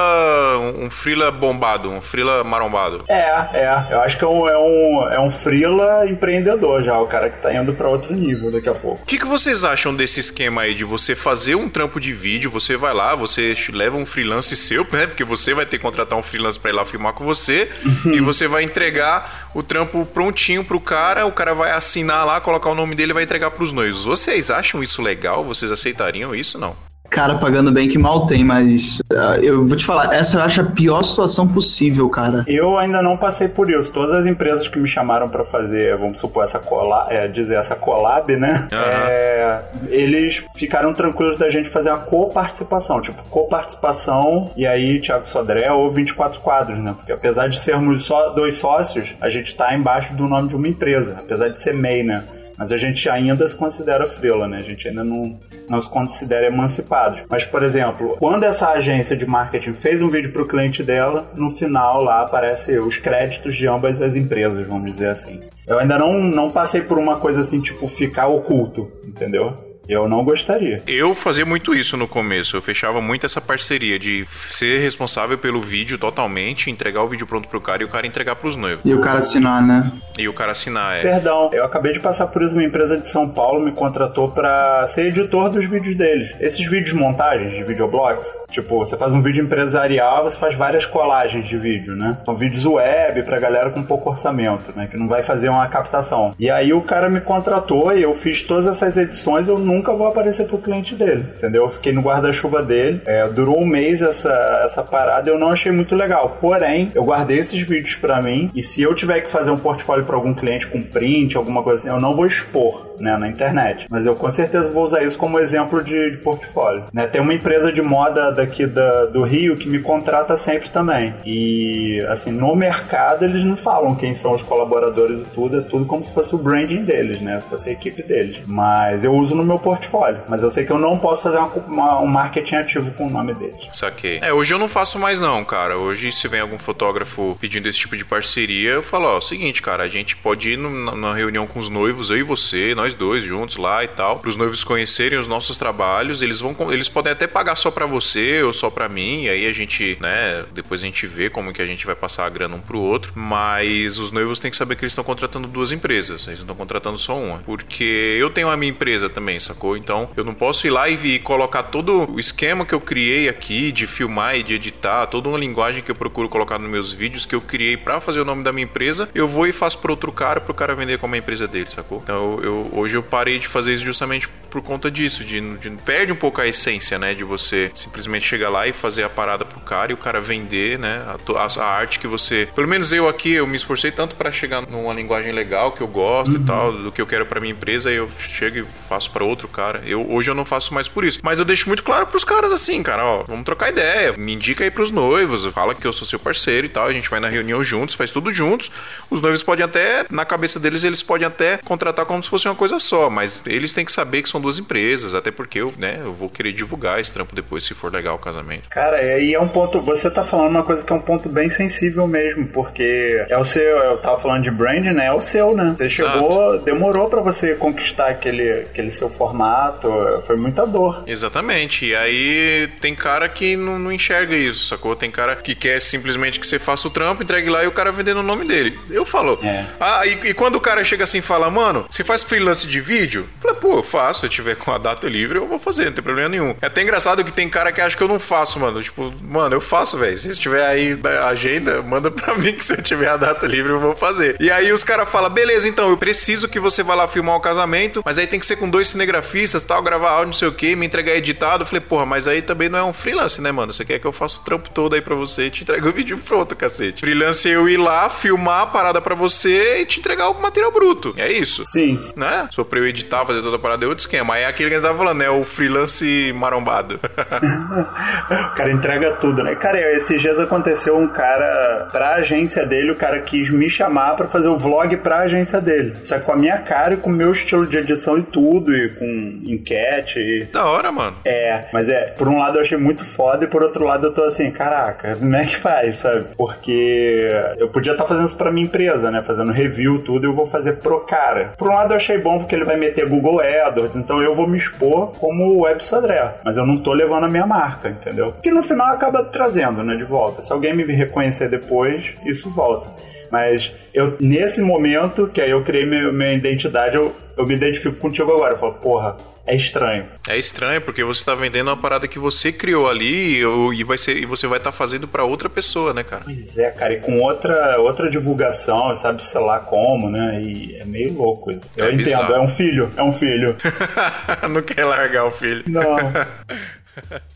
um freela bombado, um freela marombado. É, é. Eu acho que é um, é um, é um freela empreendedor já, o cara que tá indo pra outro nível daqui a pouco. O que, que vocês acham desse esquema aí de você fazer um trampo de vídeo, você vai lá, você leva um freelance seu, né? Porque você vai ter que contratar um freelance pra ir lá filmar com você e você vai entregar o trampo prontinho pro cara, o cara vai assinar lá, colocar o nome dele e vai entregar pros noivos. Vocês acham isso legal? Vocês aceitariam isso não? Cara pagando bem que mal tem, mas ah, eu vou te falar, essa eu acho a pior situação possível, cara. Eu ainda não passei por isso. Todas as empresas que me chamaram pra fazer, vamos supor, essa collab, é, dizer, essa collab, né? Aham. É, eles ficaram tranquilos da gente fazer uma coparticipação. Tipo, coparticipação e aí Thiago Sodré ou 24 quadros, né? Porque apesar de sermos só dois sócios, a gente tá embaixo do nome de uma empresa. Apesar de ser MEI, né? Mas a gente ainda se considera freela, né? A gente ainda não, não se considera emancipados. Mas, por exemplo, quando essa agência de marketing fez um vídeo para o cliente dela, no final lá aparece os créditos de ambas as empresas, vamos dizer assim. Eu ainda não, não passei por uma coisa assim, tipo, ficar oculto, entendeu? Eu não gostaria. Eu fazia muito isso no começo. Eu fechava muito essa parceria de ser responsável pelo vídeo totalmente, entregar o vídeo pronto pro cara e o cara entregar pros noivos. E o cara assinar, né? E o cara assinar, é. Perdão, eu acabei de passar por isso. Uma empresa de São Paulo me contratou pra ser editor dos vídeos deles. Esses vídeos montagens de videoblogs, tipo, você faz um vídeo empresarial, você faz várias colagens de vídeo, né? São vídeos web pra galera com pouco orçamento, né? Que não vai fazer uma captação. E aí o cara me contratou e eu fiz todas essas edições, eu nunca vou aparecer pro cliente dele, entendeu? Eu fiquei no guarda-chuva dele. É, durou um mês essa, essa parada eu não achei muito legal. Porém, eu guardei esses vídeos pra mim e se eu tiver que fazer um portfólio pra algum cliente com print, alguma coisa assim, eu não vou expor, né, na internet. Mas eu com certeza vou usar isso como exemplo de, de portfólio. Né? Tem uma empresa de moda daqui da, do Rio que me contrata sempre também. E, assim, no mercado eles não falam quem são os colaboradores e tudo, é tudo como se fosse o branding deles, né? Se fosse a equipe deles. Mas eu uso no meu portfólio. Mas eu sei que eu não posso fazer uma, uma- um marketing ativo com o nome deles. Saquei. É, hoje eu não faço mais não, cara. Hoje, se vem algum fotógrafo pedindo esse tipo de parceria, eu falo, ó, seguinte, cara, a gente pode ir na, reunião com os noivos, eu e você, nós dois juntos lá e tal, pros noivos conhecerem os nossos trabalhos, eles vão, eles podem até pagar só pra você ou só pra mim, e aí a gente, né, depois a gente vê como que a gente vai passar a grana um pro outro, mas os noivos têm que saber que eles estão contratando duas empresas, eles não estão contratando só uma, porque eu tenho a minha empresa também, sacou? Então, eu não posso ir lá e, colocar todo o esquema que eu criei aqui de filmar e de editar, toda uma linguagem que eu procuro colocar nos meus vídeos que eu criei pra fazer o nome da minha empresa, eu vou e faço pra outro cara pro cara vender como a empresa dele, sacou? Então, eu, eu- hoje eu parei de fazer isso justamente por conta disso, de, de perde um pouco a essência, né, de você simplesmente chegar lá e fazer a parada pro cara e o cara vender, né, a, a- a arte que você, pelo menos eu aqui, eu me esforcei tanto pra chegar numa linguagem legal que eu gosto e tal, do que eu quero pra minha empresa, aí eu chego e faço pra outro cara. Eu hoje eu não faço mais por isso, mas eu deixo muito claro pros caras assim, cara, ó, vamos trocar ideia, me indica aí pros noivos, fala que eu sou seu parceiro e tal, a gente vai na reunião juntos, faz tudo juntos. Os noivos podem até, na cabeça deles, eles podem até contratar como se fosse uma coisa só, mas eles têm que saber que são duas empresas, até porque eu, né, eu vou querer divulgar esse trampo depois, se for legal o casamento. Cara, e aí é um ponto. Você tá falando uma coisa que é um ponto bem sensível mesmo, porque é o seu. Eu tava falando de brand, né? É o seu, né? Você Exato. chegou, demorou pra você conquistar aquele, aquele seu formato. Foi muita dor. Exatamente. E aí tem cara que não, não enxerga isso, sacou? Tem cara que quer simplesmente que você faça o trampo, entregue lá e o cara vendendo o nome dele. Eu falo. É. Ah, e, e quando o cara chega assim e fala, mano, você faz freelance de vídeo? Eu falo, pô, eu faço. Se eu tiver com a data livre, eu vou fazer, não tem problema nenhum. É até engraçado que tem cara que acha que eu não faço, mano. Tipo, mano, eu faço, velho. Se tiver aí na agenda, manda pra mim que se eu tiver a data livre, eu vou fazer. E aí os caras falam, beleza, então, eu preciso que você vá lá filmar o casamento, mas aí tem que ser com dois cinegrafistas, tal, gravar áudio, não sei o que, me entregar editado. Eu falei, porra, mas aí também não é um freelance, né, mano? Você quer que eu faça o trampo todo aí pra você e te entregue o vídeo pronto, cacete. Freelance é eu ir lá, filmar a parada pra você e te entregar o material bruto. É isso. Sim. Né? Só pra eu editar, fazer toda a parada é outro esquema. Aí é aquele que a gente tava falando, né? O freelance marombado. O cara entrega tudo, né? Cara, esses dias aconteceu um cara, pra agência dele, o cara quis me chamar pra fazer o vlog pra agência dele. Só que com a minha cara e com o meu estilo de edição e tudo, e com enquete e... da hora, mano. É, mas é, por um lado eu achei muito foda e por outro lado eu tô assim, caraca, como é que faz, sabe? Porque eu podia estar fazendo isso pra minha empresa, né? Fazendo review, tudo, e eu vou fazer pro cara. Por um lado eu achei bom porque ele vai meter Google AdWords, então eu vou me expor como Web Sodré, mas eu não tô levando a minha marca, entendeu? Que no final acaba trazendo, né, de volta. Se alguém me reconhecer depois, isso volta. Mas eu, nesse momento, que aí eu criei minha, minha identidade, eu, eu me identifico contigo agora. Eu falo, porra, é estranho. É estranho porque você tá vendendo uma parada que você criou ali e, vai ser, e você vai estar fazendo pra outra pessoa, né, cara? Pois é, cara, e com outra, outra divulgação, sabe, sei lá como, né? E é meio louco isso. Eu É entendo, bizarro. é um filho, é um filho. não quer largar o filho. Não.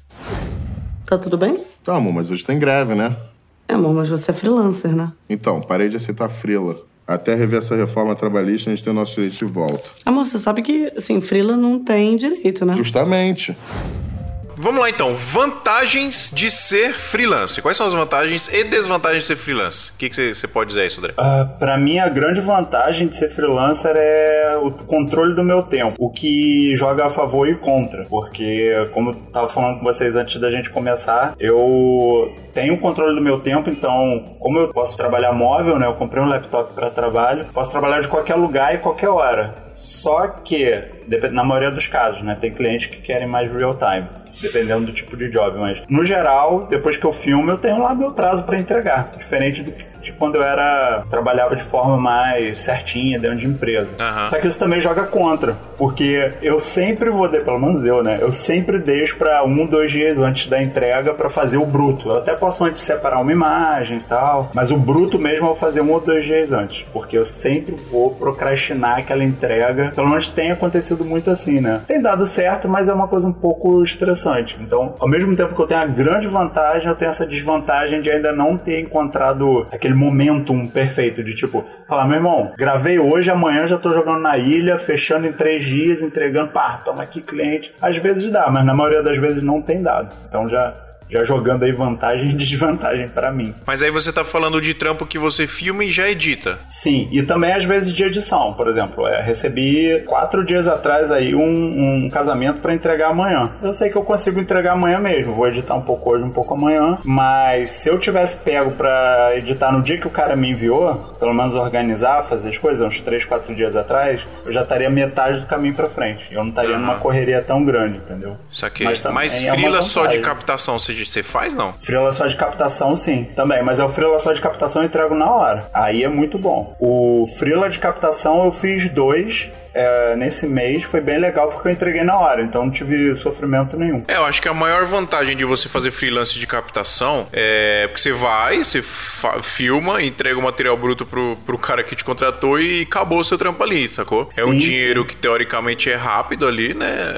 Tá tudo bem? Tá, amor, mas hoje tem greve, né? É, amor, mas você é freelancer, né? Então, parei de aceitar frila. Até rever essa reforma trabalhista, a gente tem o nosso direito de volta. Amor, você sabe que, assim, freela não tem direito, né? Justamente. Vamos lá então. Vantagens de ser freelance. Quais são as vantagens e desvantagens de ser freelance? O que você pode dizer aí, Sodré? Ah, Pra mim, a grande vantagem de ser freelancer é o controle do meu tempo, o que joga a favor e contra, porque, como eu tava falando com vocês antes da gente começar, eu tenho o controle do meu tempo, então, como eu posso trabalhar móvel, né, eu comprei um laptop para trabalho, posso trabalhar de qualquer lugar e qualquer hora. Só que, na maioria dos casos, né, tem clientes que querem mais real time. Dependendo do tipo de job, mas no geral, depois que eu filmo, eu tenho lá meu prazo para entregar. Diferente do que de quando eu era trabalhava de forma mais certinha dentro de empresa. Aham. Só que isso também joga contra, porque eu sempre vou, de, pelo menos eu, né? Eu sempre deixo para um, dois dias antes da entrega para fazer o bruto. Eu até posso antes separar uma imagem e tal, mas o bruto mesmo eu vou fazer um ou dois dias antes, porque eu sempre vou procrastinar aquela entrega. Pelo menos tem acontecido muito assim, né? Tem dado certo, mas é uma coisa um pouco estressante. Então, ao mesmo tempo que eu tenho a grande vantagem, eu tenho essa desvantagem de ainda não ter encontrado aquele momentum perfeito de tipo, falar, meu irmão, gravei hoje, amanhã já tô jogando na ilha, fechando em três dias, entregando, pá, toma aqui cliente. Às vezes dá, mas na maioria das vezes não tem dado. Então já, já jogando aí vantagem e desvantagem pra mim. Mas aí você tá falando de trampo que você filma e já edita. Sim, e também às vezes de edição, por exemplo. É, recebi quatro dias atrás aí um, um casamento pra entregar amanhã. Eu sei que eu consigo entregar amanhã mesmo. Vou editar um pouco hoje, um pouco amanhã. Mas se eu tivesse pego pra editar no dia que o cara me enviou, pelo menos organizar, fazer as coisas, uns três, quatro dias atrás, eu já estaria metade do caminho pra frente. Eu não estaria Aham. numa correria tão grande, entendeu? Saquei. Mas Mas, também é frila só de captação você, você faz, não? Freela só de captação, sim, também. Mas é o freela só de captação eu entrego na hora. Aí é muito bom. O freela de captação eu fiz dois é, nesse mês. Foi bem legal porque eu entreguei na hora. Então não tive sofrimento nenhum. É, eu acho que a maior vantagem de você fazer freelance de captação é porque você vai, você filma, entrega o material bruto pro, pro cara que te contratou e acabou o seu trampo ali, sacou? É um Sim. dinheiro que teoricamente é rápido ali, né?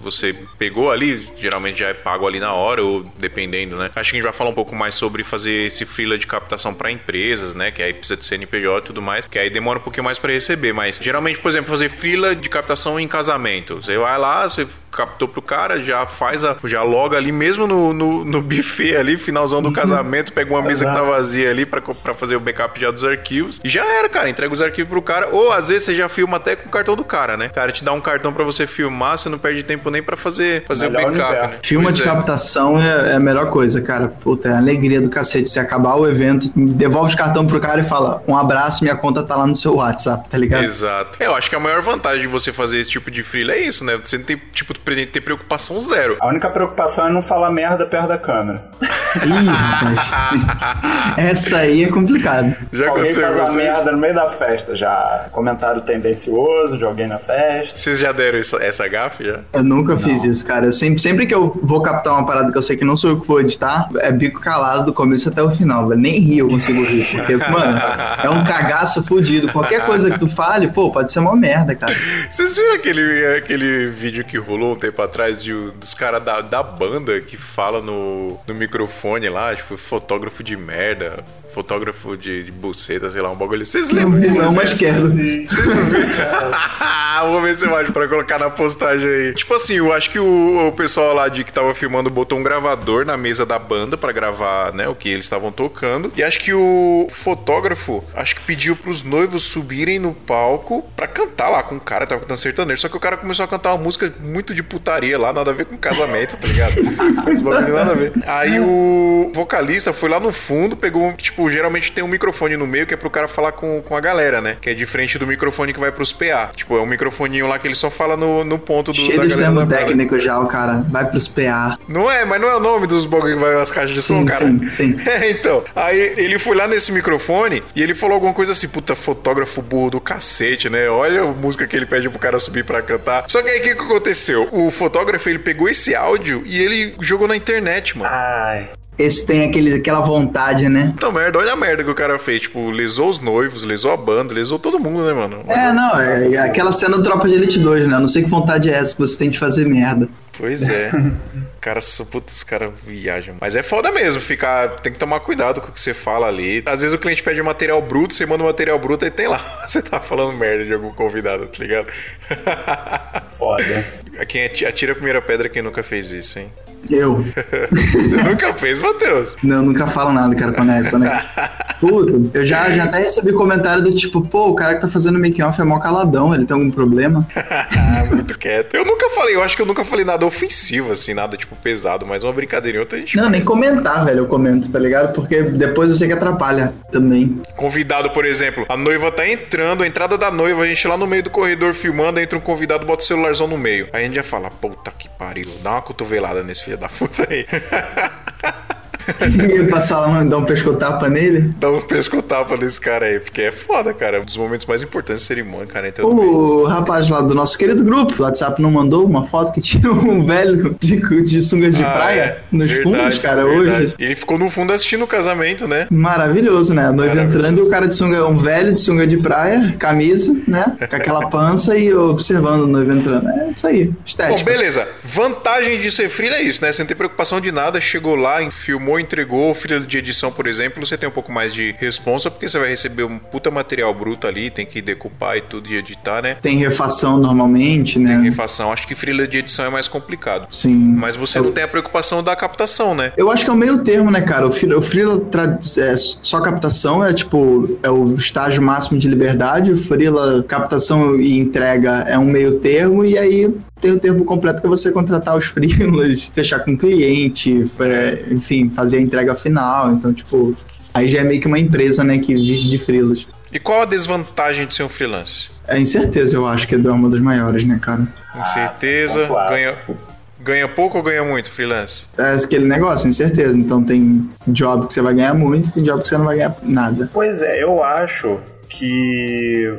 Você pegou ali, geralmente já é pago ali na hora, ou dependendo, né? Acho que a gente vai falar um pouco mais sobre fazer esse freela de captação pra empresas, né? Que aí precisa de CNPJ e tudo mais, que aí demora um pouquinho mais pra receber, mas geralmente, por exemplo, fazer freela de captação em casamento. Você vai lá, você captou pro cara, já faz a. já loga ali mesmo no, no, no buffet ali, finalzão do casamento, pega uma mesa que tá vazia ali pra fazer o backup já dos arquivos. E já era, cara. Entrega os arquivos pro cara. Ou às vezes você já filma até com o cartão do cara, né? Cara, te dá um cartão pra você filmar, você não perde tempo nem pra fazer, fazer o backup, né? Filma Pois de é. captação é, é a melhor coisa, cara. Puta, é a alegria do cacete. Você acabar o evento, devolve o cartão pro cara e fala: um abraço, minha conta tá lá no seu WhatsApp, tá ligado? Exato. É, eu acho que a maior vantagem de você fazer esse tipo de freela é isso, né? Você não tem, tipo, ter preocupação zero. A única preocupação é não falar merda perto da câmera. Ih, rapaz. Essa aí é complicado. Já alguém aconteceu faz com vocês? merda no meio da festa já. Comentário tendencioso de alguém na festa. Vocês já deram isso- essa gafe já? Eu nunca fiz isso, cara. Eu sempre, sempre que eu vou captar uma parada que eu sei que não sou eu que vou editar, é bico calado do começo até o final, velho. Nem rir eu consigo rir. Porque, mano, é um cagaço fudido. Qualquer coisa que tu fale, pô, pode ser uma merda, cara. Vocês viram aquele, aquele vídeo que rolou um tempo atrás de, dos caras da, da banda que fala no, no microfone lá, tipo, fotógrafo de merda, fotógrafo de, de buceta, sei lá, um bagulho. Vocês lembram disso? não, né? mas quero. Vou ver se eu acho pra colocar na postagem aí. Tipo assim, eu acho que o, o pessoal lá de que tava filmando botou um gravador na mesa da banda pra gravar, né, o que eles estavam tocando. E acho que o fotógrafo, acho que pediu pros noivos subirem no palco pra cantar lá com o cara, tava cantando sertanejo. Só que o cara começou a cantar uma música muito de putaria lá, nada a ver com casamento, tá ligado? Esse bagulho nada a ver. Aí o vocalista foi lá no fundo, pegou, tipo, geralmente tem um microfone no meio que é pro cara falar com, com a galera, né? Que é diferente do microfone que vai pros PA. Tipo, é um microfoninho lá que ele só fala no, no ponto do Cheio termos banda. técnicos já, o cara. Vai pros PA. Não é, mas não é o nome dos bagulho que vai as caixas de som, Sim, cara. sim, sim. É, então. Aí ele foi lá nesse microfone e ele falou alguma coisa assim, puta, fotógrafo burro do cacete, né? Olha a música que ele pede pro cara subir pra cantar. Só que aí o que, que aconteceu? O fotógrafo, ele pegou esse áudio e ele jogou na internet, mano. Ai. Esse tem aquele, aquela vontade, né? Então, merda, olha a merda que o cara fez. Tipo, lesou os noivos, lesou a banda, lesou todo mundo, né, mano? É, não, é aquela cena do Tropa de Elite 2, né? Eu não sei que vontade é essa que você tem de fazer merda. Pois é. Cara, putz, os caras viajam. Mas é foda mesmo, ficar. Tem que tomar cuidado com o que você fala ali. Às vezes o cliente pede material bruto, você manda um material bruto e tem lá. Você tá falando merda de algum convidado, tá ligado? Foda. Quem ati- atira a primeira pedra quem nunca fez isso, hein? Eu. Você nunca fez, Matheus? Não, nunca falo nada, cara, quando é. Quando é... Puta, eu já, já até recebi comentário do tipo, pô, o cara que tá fazendo make off é mó caladão, ele tem algum problema? Muito quieto. Eu nunca falei, eu acho que eu nunca falei nada ofensivo, assim, nada tipo pesado, mas uma brincadeirinha outra a gente Não, faz. nem comentar, velho, eu comento, tá ligado? Porque depois eu sei que atrapalha também. Convidado, por exemplo, a noiva tá entrando, a entrada da noiva, a gente lá no meio do corredor filmando, entra um convidado, bota o celularzão no meio. Aí a gente já fala, puta que pariu, dá uma cotovelada nesse filho da puta aí. E passar lá, dar um pescotapa nele. dá um pescotapa nesse cara aí, porque é foda, cara. Um dos momentos mais importantes da cerimônia, cara, meio. O rapaz lá do nosso querido grupo, o WhatsApp não mandou uma foto que tinha um velho de, de sungas de Ah, praia é. nos Verdade, fundos, cara, verdade. hoje. Ele ficou no fundo assistindo o casamento, né? Maravilhoso, né? A noiva entrando e o cara de sunga, um velho de sunga de praia, camisa, né? Com aquela pança e observando o noivo entrando. É isso aí, Bom, estética. beleza. Vantagem de ser freela é isso, né? Você não tem preocupação de nada, chegou lá, filmou, entregou, freela de edição, por exemplo, você tem um pouco mais de responsa, porque você vai receber um puta material bruto ali, tem que decupar e tudo e editar, né? Tem refação normalmente, né? Refação. Acho que freela de edição é mais complicado. Sim. Mas você não tem a preocupação da captação, né? Eu acho que é o meio termo, né, cara? O freela, o freela tra- é só captação, é tipo, é o estágio máximo de liberdade. O freela, captação e entrega é um meio termo, e aí tem o termo completo que é você contratar os freelas, fechar com o cliente, é, enfim, fazer a entrega final. Então, tipo, aí já é meio que uma empresa, né, que vive de freelas. E qual a desvantagem de ser um freelance? É incerteza, eu acho que é uma das maiores, né, cara? Incerteza, claro. ganha, ganha pouco ou ganha muito freelance? É aquele negócio, incerteza. Então tem job que você vai ganhar muito, tem job que você não vai ganhar nada. Pois é, eu acho que.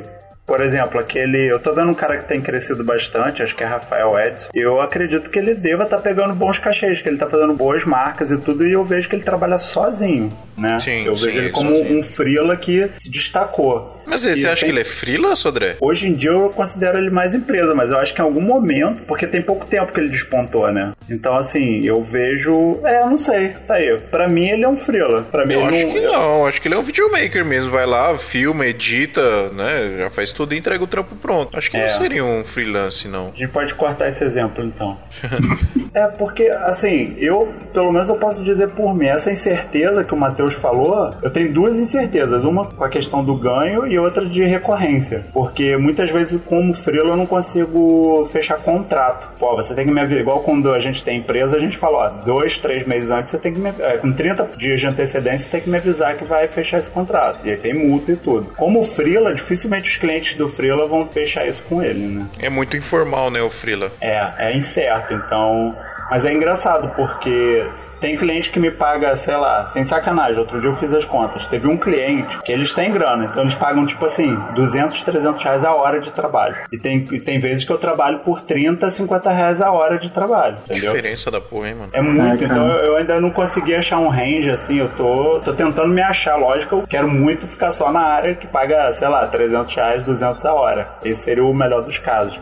Por exemplo, aquele. Eu tô vendo um cara que tem crescido bastante, acho que é Rafael Edson. Eu acredito que ele deva estar pegando bons cachês, que ele tá fazendo boas marcas e tudo, e eu vejo que ele trabalha sozinho. né? Sim, eu vejo sim, ele ele como sozinho. um freela que se destacou. Mas E você acha tem- que ele é freelance, André? Hoje em dia eu considero ele mais empresa, mas eu acho que em algum momento, porque tem pouco tempo que ele despontou, né? Então, assim, eu vejo. É, eu não sei. Tá aí. Pra mim ele é um freela. Pra mim Eu acho que não, acho que ele é um videomaker mesmo. Vai lá, filma, edita, né? Já faz tudo e entrega o trampo pronto. Acho que É. não seria um freelance, não. A gente pode cortar esse exemplo, então. é, porque, assim, eu, pelo menos eu posso dizer por mim, essa incerteza que o Matheus falou, eu tenho duas incertezas. Uma com a questão do ganho e outra de recorrência. Porque muitas vezes, como freela, eu não consigo fechar contrato. Pô, você tem que me avisar, igual quando a gente tem empresa, a gente fala, ó, dois, três meses antes, você tem que me, é, com 30 dias de antecedência, você tem que me avisar que vai fechar esse contrato. E aí tem multa e tudo. Como freela, dificilmente os clientes do freela vão fechar isso com ele, né? É muito informal, né, o freela. É, é incerto, então. Mas é engraçado porque tem cliente que me paga, sei lá, sem sacanagem. Outro dia eu fiz as contas. Teve um cliente que eles têm grana, então eles pagam tipo assim, 200, 300 reais a hora de trabalho. E tem, e tem vezes que eu trabalho por 30, 50 reais a hora de trabalho, entendeu? Diferença da porra, hein, mano? É muito, É, então eu eu ainda não consegui achar um range assim, eu tô, tô tentando me achar, lógico, eu quero muito ficar só na área que paga, sei lá, 300 reais, 200 a hora. Esse seria o melhor dos casos.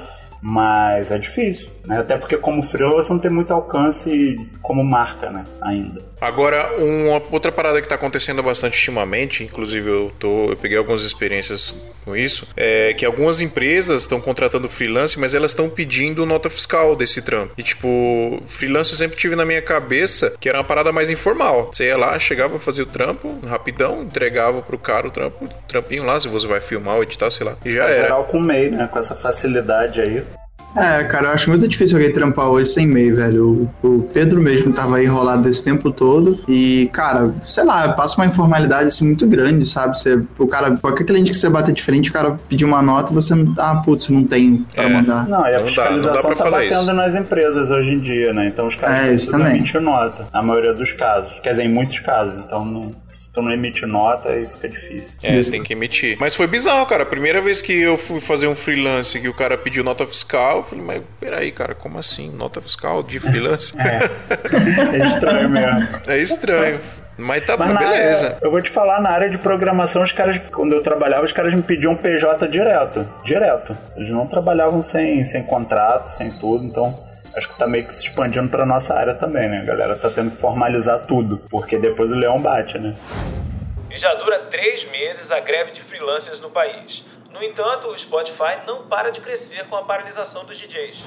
Mas é difícil, né? Até porque como freela você não tem muito alcance como marca, né? Ainda. Agora, uma outra parada que tá acontecendo bastante ultimamente, inclusive eu, tô, eu peguei algumas experiências com isso, é que algumas empresas estão contratando freelance, mas elas estão pedindo nota fiscal desse trampo. E tipo, freelance eu sempre tive na minha cabeça que era uma parada mais informal. Você ia lá, chegava, fazia o trampo, rapidão, entregava pro cara o trampo, o trampinho lá, se você vai filmar ou editar, sei lá. E já É era. geral com MEI, né? Com essa facilidade aí. É, cara, eu acho muito difícil alguém trampar hoje sem e-mail, velho. O, o Pedro mesmo tava aí enrolado desse tempo todo. E, cara, sei lá, passa uma informalidade assim muito grande, sabe? Você, o cara, qualquer cliente que você bater de frente, o cara pedir uma nota e você não. Ah, putz, não tem pra É. mandar. Não, e a Não dá, fiscalização não dá pra tá batendo isso. nas empresas hoje em dia, né? Então os caras É, isso também. nota, na maioria dos casos. Quer dizer, em muitos casos. Então não, tu não emite nota, aí fica difícil. É, Isso. tem que emitir. Mas foi bizarro, cara. A primeira vez que eu fui fazer um freelance que o cara pediu nota fiscal, eu falei, mas peraí, cara, como assim? Nota fiscal de freelance? É estranho mesmo. É estranho. Mas tá Mas beleza. área- eu vou te falar, na área de programação, os caras, quando eu trabalhava, os caras me pediam PJ direto. Direto. Eles não trabalhavam sem, sem contrato, sem tudo, então. Acho que tá meio que se expandindo pra nossa área também, né? A galera tá tendo que formalizar tudo, porque depois o leão bate, né? E já dura três meses a greve de freelancers no país. No entanto, o Spotify não para de crescer com a paralisação dos DJs.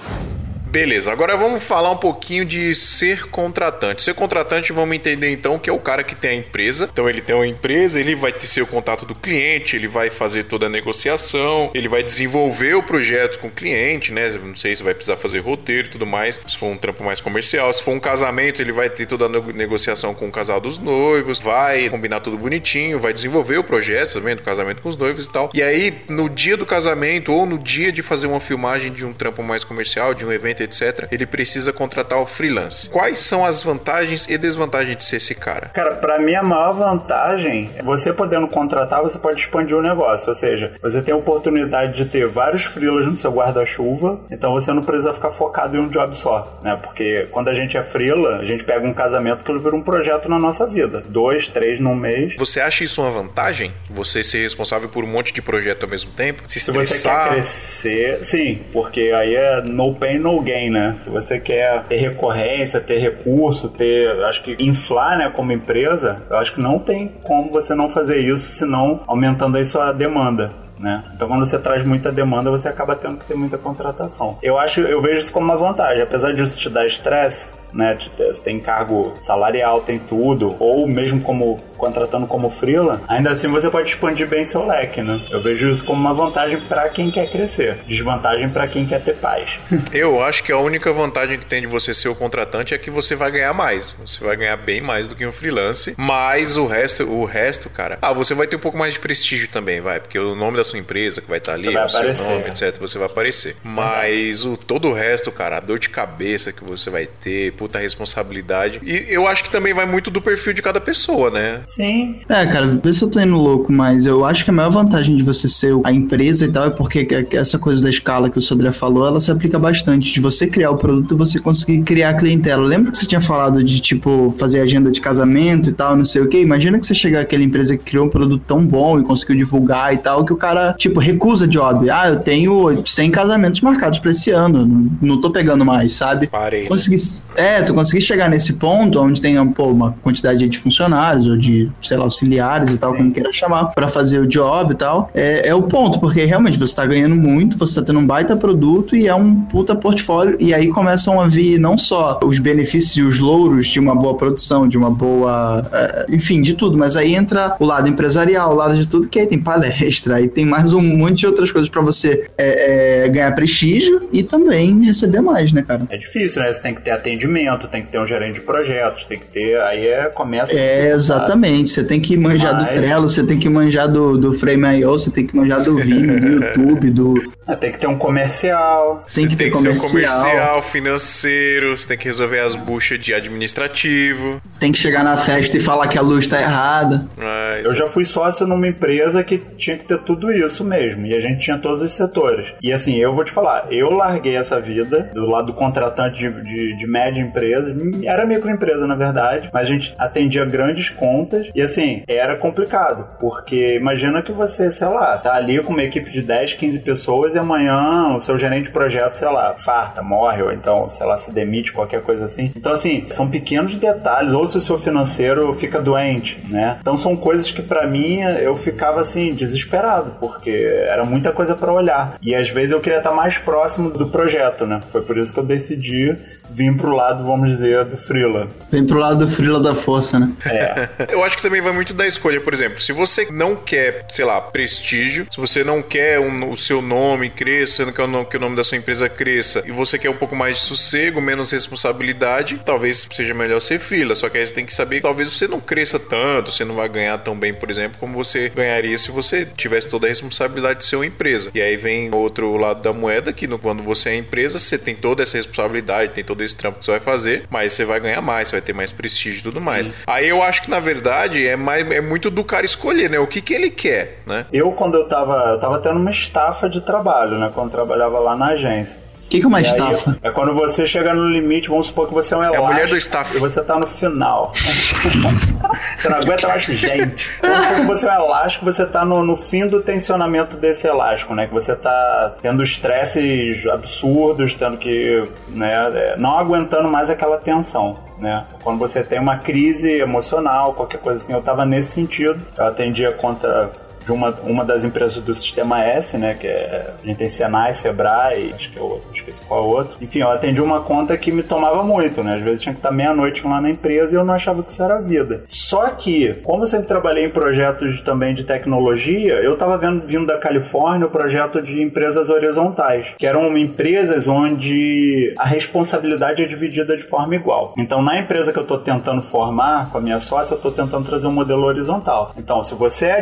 Beleza, agora vamos falar um pouquinho de ser contratante. Ser contratante, vamos entender então que é o cara que tem a empresa. Então ele tem uma empresa, ele vai ter seu contato do cliente, ele vai fazer toda a negociação, ele vai desenvolver o projeto com o cliente, né? Não sei se vai precisar fazer roteiro e tudo mais. Se for um trampo mais comercial, se for um casamento, ele vai ter toda a nego- negociação com o casal dos noivos, vai combinar tudo bonitinho, vai desenvolver o projeto também do casamento com os noivos e tal. E aí, no dia do casamento ou no dia de fazer uma filmagem de um trampo mais comercial, de um evento, etc., ele precisa contratar o freelance. Quais são as vantagens e desvantagens de ser esse cara? Cara, pra mim a maior vantagem é você podendo contratar, você pode expandir o negócio. Ou seja, você tem a oportunidade de ter vários freelas no seu guarda-chuva, então você não precisa ficar focado em um job só, né? Porque quando a gente é freela, a gente pega um casamento que vira um projeto na nossa vida. Dois, três num mês. Você acha isso uma vantagem? Você ser responsável por um monte de projeto ao mesmo tempo? Se Se você quer crescer, sim, porque aí é no pain, no gain, né? Se você quer ter recorrência, ter recurso, ter, acho que inflar, né, como empresa, eu acho que não tem como você não fazer isso, senão aumentando aí sua demanda. Né? Então, quando você traz muita demanda, você acaba tendo que ter muita contratação. Eu acho, eu vejo isso como uma vantagem, apesar disso te dar estresse, né? Você tem cargo salarial, tem tudo, ou mesmo como contratando como freela, ainda assim você pode expandir bem seu leque, né? Eu vejo isso como uma vantagem para quem quer crescer, desvantagem para quem quer ter paz. Eu acho que a única vantagem que tem de você ser o contratante é que você vai ganhar mais. Você vai ganhar bem mais do que um freelance. Mas o resto, o resto, cara. Ah, você vai ter um pouco mais de prestígio também, vai. Porque o nome da sua empresa que vai estar ali, Você vai o seu aparecer. nome, etc. Você vai aparecer. Mas o todo o resto, cara, a dor de cabeça que você vai ter, puta responsabilidade. E eu acho que também vai muito do perfil de cada pessoa, né? Sim. É, cara, vê se eu tô indo louco, mas eu acho que a maior vantagem de você ser a empresa e tal é porque essa coisa da escala que o Sodré falou, ela se aplica bastante. De você criar o produto e você conseguir criar a clientela. Lembra que você tinha falado de, tipo, fazer agenda de casamento e tal, não sei o quê? Imagina que você chegar àquela empresa que criou um produto tão bom e conseguiu divulgar e tal, que o cara, tipo, recusa job. Ah, eu tenho 100 casamentos marcados pra esse ano, não, tô pegando mais, sabe? Parei. né? Consegui, é, tu conseguir chegar nesse ponto onde tem pô, uma quantidade de funcionários ou de, sei lá, auxiliares e tal, como queira chamar, pra fazer o job e tal, é, é o ponto, porque realmente você tá ganhando muito, você tá tendo um baita produto e é um puta portfólio, e aí começam a vir não só os benefícios e os louros de uma boa produção, de uma boa. é, enfim, de tudo, mas aí entra o lado empresarial, o lado de tudo, que aí tem palestra, aí tem mais um monte de outras coisas pra você é, é, ganhar prestígio e também receber mais, né, cara? É difícil, né? Você tem que ter atendimento, tem que ter um gerente de projetos, tem que ter. Aí é, começa. É, exatamente. Você tem que manjar do Mas- Trello, você tem que manjar do, do Frame.io, você tem que manjar do Vimeo, do YouTube, do. Ah, Tem que ter um comercial. Tem que ter Tem que ser um comercial. comercial, financeiro, você tem que resolver as buchas de administrativo. Tem que chegar na festa e falar que a luz tá errada. Mas... Eu já fui sócio numa empresa que tinha que ter tudo isso mesmo. E a gente tinha todos os setores. E assim, eu vou te falar, eu larguei essa vida do lado do contratante de, de, de média empresa. Era microempresa, na verdade, mas a gente atendia grandes contas. E assim, era complicado. Porque imagina que você, sei lá, tá ali com uma equipe de 10, 15 pessoas e amanhã o seu gerente de projeto, sei lá, farta, morre, ou então, sei lá, se demite, qualquer coisa assim. Então, assim, são pequenos detalhes. Ou se o seu financeiro fica doente, né? Então, são coisas que pra mim eu ficava assim, desesperado, porque era muita coisa pra olhar. E às vezes eu queria estar mais próximo do projeto, né? Foi por isso que eu decidi vir pro lado, vamos dizer, do Freela. Vem pro lado do frila da força, né? É. Eu acho que também vai muito da escolha. Por exemplo, se você não quer, sei lá, prestígio, se você não quer um- o seu nome cresça, não quer o nome- que o nome da sua empresa cresça, e você quer um pouco mais de sossego, menos responsabilidade, talvez seja melhor ser freela. Só que aí você tem que saber que talvez você não cresça tanto, você não vai ganhar tão bem, por exemplo, como você ganharia se você tivesse toda a responsabilidade de ser uma empresa. E aí vem outro lado da moeda, que no- quando você é empresa, você tem toda essa responsabilidade, tem todo esse trampo que você vai fazer, mas você vai ganhar mais, você vai ter mais prestígio e tudo mais. Aí eu acho que, na verdade, é, mais, é muito do cara escolher, né? O que, que ele quer, né? Eu, quando eu tava, eu tava tendo uma estafa de trabalho, né? Quando trabalhava lá na agência. O que, que é uma E aí, estafa? é quando você chega no limite, vamos supor que você é um elástico. mulher do staff. E você tá no final. você não aguenta mais gente. Vamos supor que você é um elástico, você tá no, no fim do tensionamento desse elástico, né? Que você tá tendo estresses absurdos, tendo que, né, é, não aguentando mais aquela tensão, né? Quando você tem uma crise emocional, qualquer coisa assim, eu tava nesse sentido. Eu atendia contra de uma, uma das empresas do Sistema S, né? Que é, a gente tem Senai, Sebrae, acho que é outro, esqueci qual é o outro. Enfim, eu atendi uma conta que me tomava muito, né? Às vezes tinha que estar meia-noite lá na empresa e eu não achava que isso era vida. Só que, como eu sempre trabalhei em projetos também de tecnologia, eu tava vendo, vindo da Califórnia, o projeto de empresas horizontais, que eram empresas onde a responsabilidade é dividida de forma igual. Então, na empresa que eu tô tentando formar com a minha sócia, eu tô tentando trazer um modelo horizontal. Então, se você é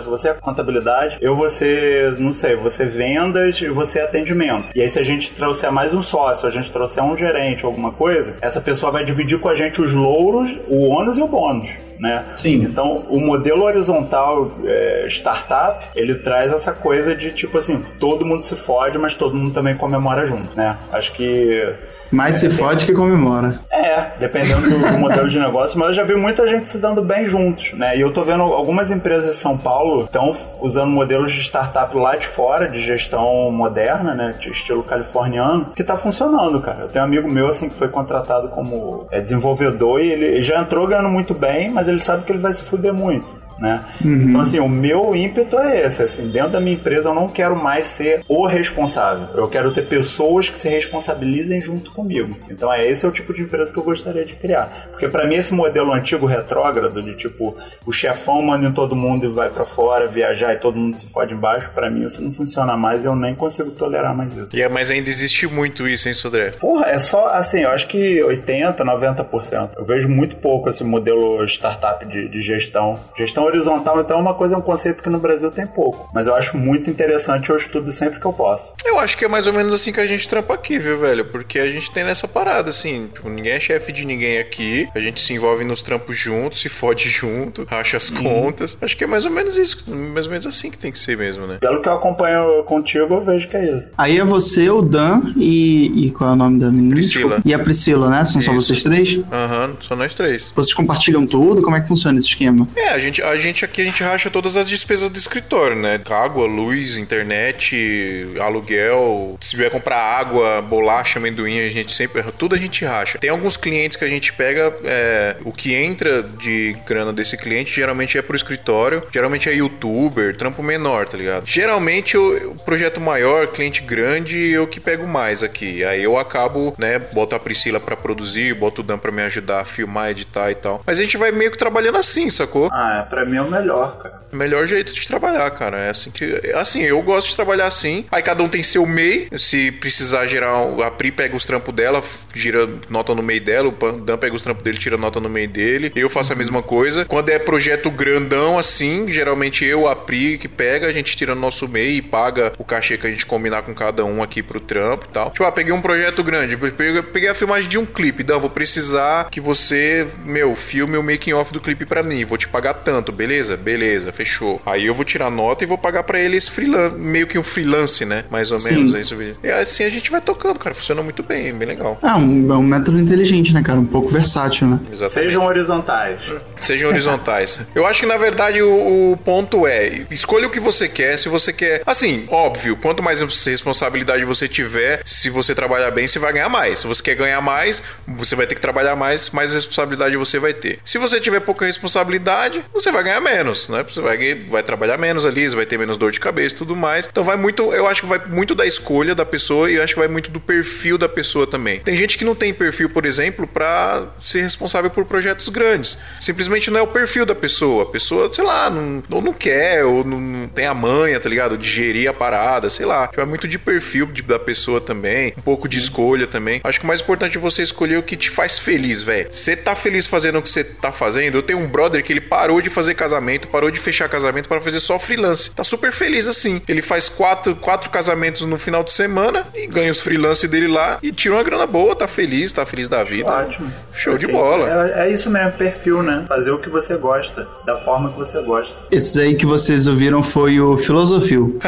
se você é contabilidade, eu vou ser, não sei, você vendas e você atendimento. E aí, se a gente trouxer mais um sócio, a gente trouxer um gerente, alguma coisa, essa pessoa vai dividir com a gente os louros, o ônus e o bônus. Né? Sim. Então, o modelo horizontal é, startup, ele traz essa coisa de tipo assim, todo mundo se fode, mas todo mundo também comemora junto, né? Acho que Mais se fode que comemora. é, dependendo do, do modelo de negócio, mas eu já vi muita gente se dando bem juntos, né? E eu tô vendo algumas empresas de São Paulo estão usando modelos de startup lá de fora, de gestão moderna, né? De estilo californiano, que tá funcionando, cara. Eu tenho um amigo meu, assim, que foi contratado como é, desenvolvedor e ele já entrou ganhando muito bem, mas ele sabe que ele vai se fuder muito. Né? Então, assim, o meu ímpeto é esse. Assim, dentro da minha empresa, eu não quero mais ser o responsável. Eu quero ter pessoas que se responsabilizem junto comigo. Então, é esse é o tipo de empresa que eu gostaria de criar. Porque, para mim, esse modelo antigo retrógrado, de tipo, o chefão manda em todo mundo e vai para fora viajar e todo mundo se fode embaixo, para mim isso não funciona mais e eu nem consigo tolerar mais isso. E é, mas ainda existe muito isso, hein, Sodré? Porra, é só assim, eu acho que 80%, 90%. Eu vejo muito pouco esse modelo startup de, de gestão. Gestão horizontal, então, é uma coisa, é um conceito que no Brasil tem pouco. Mas eu acho muito interessante, eu estudo sempre que eu posso. Eu acho que é mais ou menos assim que a gente trampa aqui, viu, velho? Porque a gente tem nessa parada, assim, tipo, ninguém é chefe de ninguém aqui, a gente se envolve nos trampos juntos, se fode junto, racha as contas. Acho que é mais ou menos isso, mais ou menos assim que tem que ser mesmo, né? Pelo que eu acompanho contigo, eu vejo que é isso. Aí é você, o Dan e. e qual é o nome da menina? Priscila. Desculpa. E a Priscila, né? São só Isso. vocês três? Aham, só nós três. Vocês compartilham tudo? Como é que funciona esse esquema? É, a gente, a gente aqui a gente racha todas as despesas do escritório, né? Água, luz, internet, aluguel. Se tiver comprar água, bolacha, amendoim, a gente sempre. Tudo a gente racha. Tem alguns clientes que a gente pega. é, o que entra de grana desse cliente geralmente é pro escritório. Geralmente é youtuber, trampo menor, tá ligado? Geralmente o, projeto maior, cliente grande, eu que pego mais aqui. Aí eu acabo, né? Boto a Priscila pra produzir, boto o Dan pra me ajudar a filmar, editar e tal. Mas a gente vai meio que trabalhando assim, sacou? Ah, pra mim é o melhor, cara. Melhor jeito de trabalhar, cara. É assim que. Assim, eu gosto de trabalhar assim. Aí cada um tem seu MEI. Se precisar gerar. um- A Pri pega os trampos dela, gira nota no meio dela. O Dan pega os trampos dele, tira nota no meio dele. Eu faço a mesma coisa. Quando é projeto grandão, assim, geralmente eu, a Pri, que pega, a gente tira no nosso MEI e paga o cachê que a gente combinar com cada um aqui pro trampo e tal. Tipo, ah, peguei um projeto grande. Peguei, a filmagem de um clipe. Dan, vou precisar que você, meu, filme o making off do clipe pra mim. Vou te pagar tanto, beleza? Beleza, fechou. Aí eu vou tirar nota e vou pagar pra ele esse freelance, meio que um freelance, né? Mais ou Sim. menos. É isso mesmo. E assim a gente vai tocando, cara. Funciona muito bem, bem legal. Ah, um, é um método inteligente, né, cara? Um pouco versátil, né? Exatamente. Sejam horizontais. Sejam horizontais. Eu acho que na verdade o, o ponto é: escolha o que você quer. Se você quer. Assim, óbvio, quanto mais responsabilidade você tiver, se você trabalhar bem, você vai ganhar mais. Se você quer ganhar mais, você vai ter que trabalhar mais, mais responsabilidade você vai ter. Se você tiver pouca responsabilidade, você vai ganhar menos, né? Você vai, vai trabalhar menos ali, vai ter menos dor de cabeça e tudo mais. Então vai muito, eu acho que vai muito da escolha da pessoa e eu acho que vai muito do perfil da pessoa também. Tem gente que não tem perfil, por exemplo, pra ser responsável por projetos grandes. Simplesmente não é o perfil da pessoa. A pessoa, sei lá, não, ou não quer, ou não, não tem a manha, tá ligado? De gerir a parada, sei lá. Tipo, É muito de perfil de- da pessoa também, um pouco de escolha também. Acho que o mais importante é você escolher o que te faz feliz, velho. Você tá feliz fazendo o que você tá fazendo? Eu tenho um brother que ele parou de fazer casamento, parou de fechar casamento para fazer só freelance. Tá super feliz assim. Ele faz quatro, quatro casamentos no final de semana e ganha os freelance dele lá e tira uma grana boa, tá feliz, tá feliz da vida. Ótimo. Show de bola. É, é isso mesmo, perfil, né? Fazer o que você gosta, da forma que você gosta. Esse aí que vocês ouviram foi o Filosofio.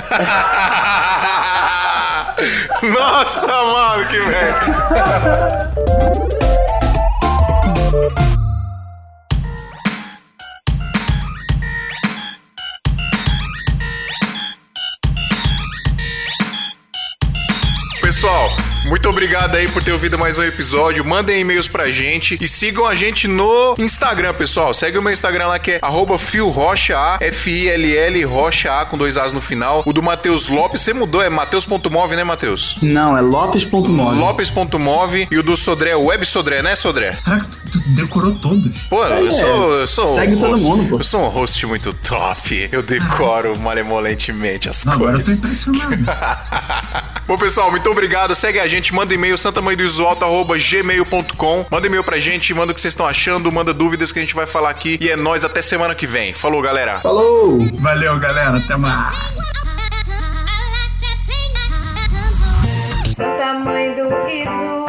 Nossa, mano, que merda. Pessoal, muito obrigado aí por ter ouvido mais um episódio. Mandem e-mails pra gente e sigam a gente no Instagram, pessoal. Segue o meu Instagram lá que é arroba filrocha, F-I-L-L Rocha A com dois As no final. O do Matheus Lopes, você mudou, é Matheus.move, né, Matheus? Não, é Lopes.move. Lopes.move e o do Sodré, o Web Sodré, né, Sodré? Caraca, tu decorou todos. Pô, eu sou, eu sou segue um todo host, mundo, pô. Eu sou um host muito top. Eu decoro malemolentemente as Não, agora eu tô coisas. impressionado. Bom, pessoal, muito obrigado. Segue a gente, manda e-mail santamanhodoisoalto.gmail.com. Manda e-mail pra gente, manda o que vocês estão achando, manda dúvidas que a gente vai falar aqui. E é nóis até semana que vem. Falou, galera. Falou! Valeu, galera. Até mais. Santa Mãe do Iso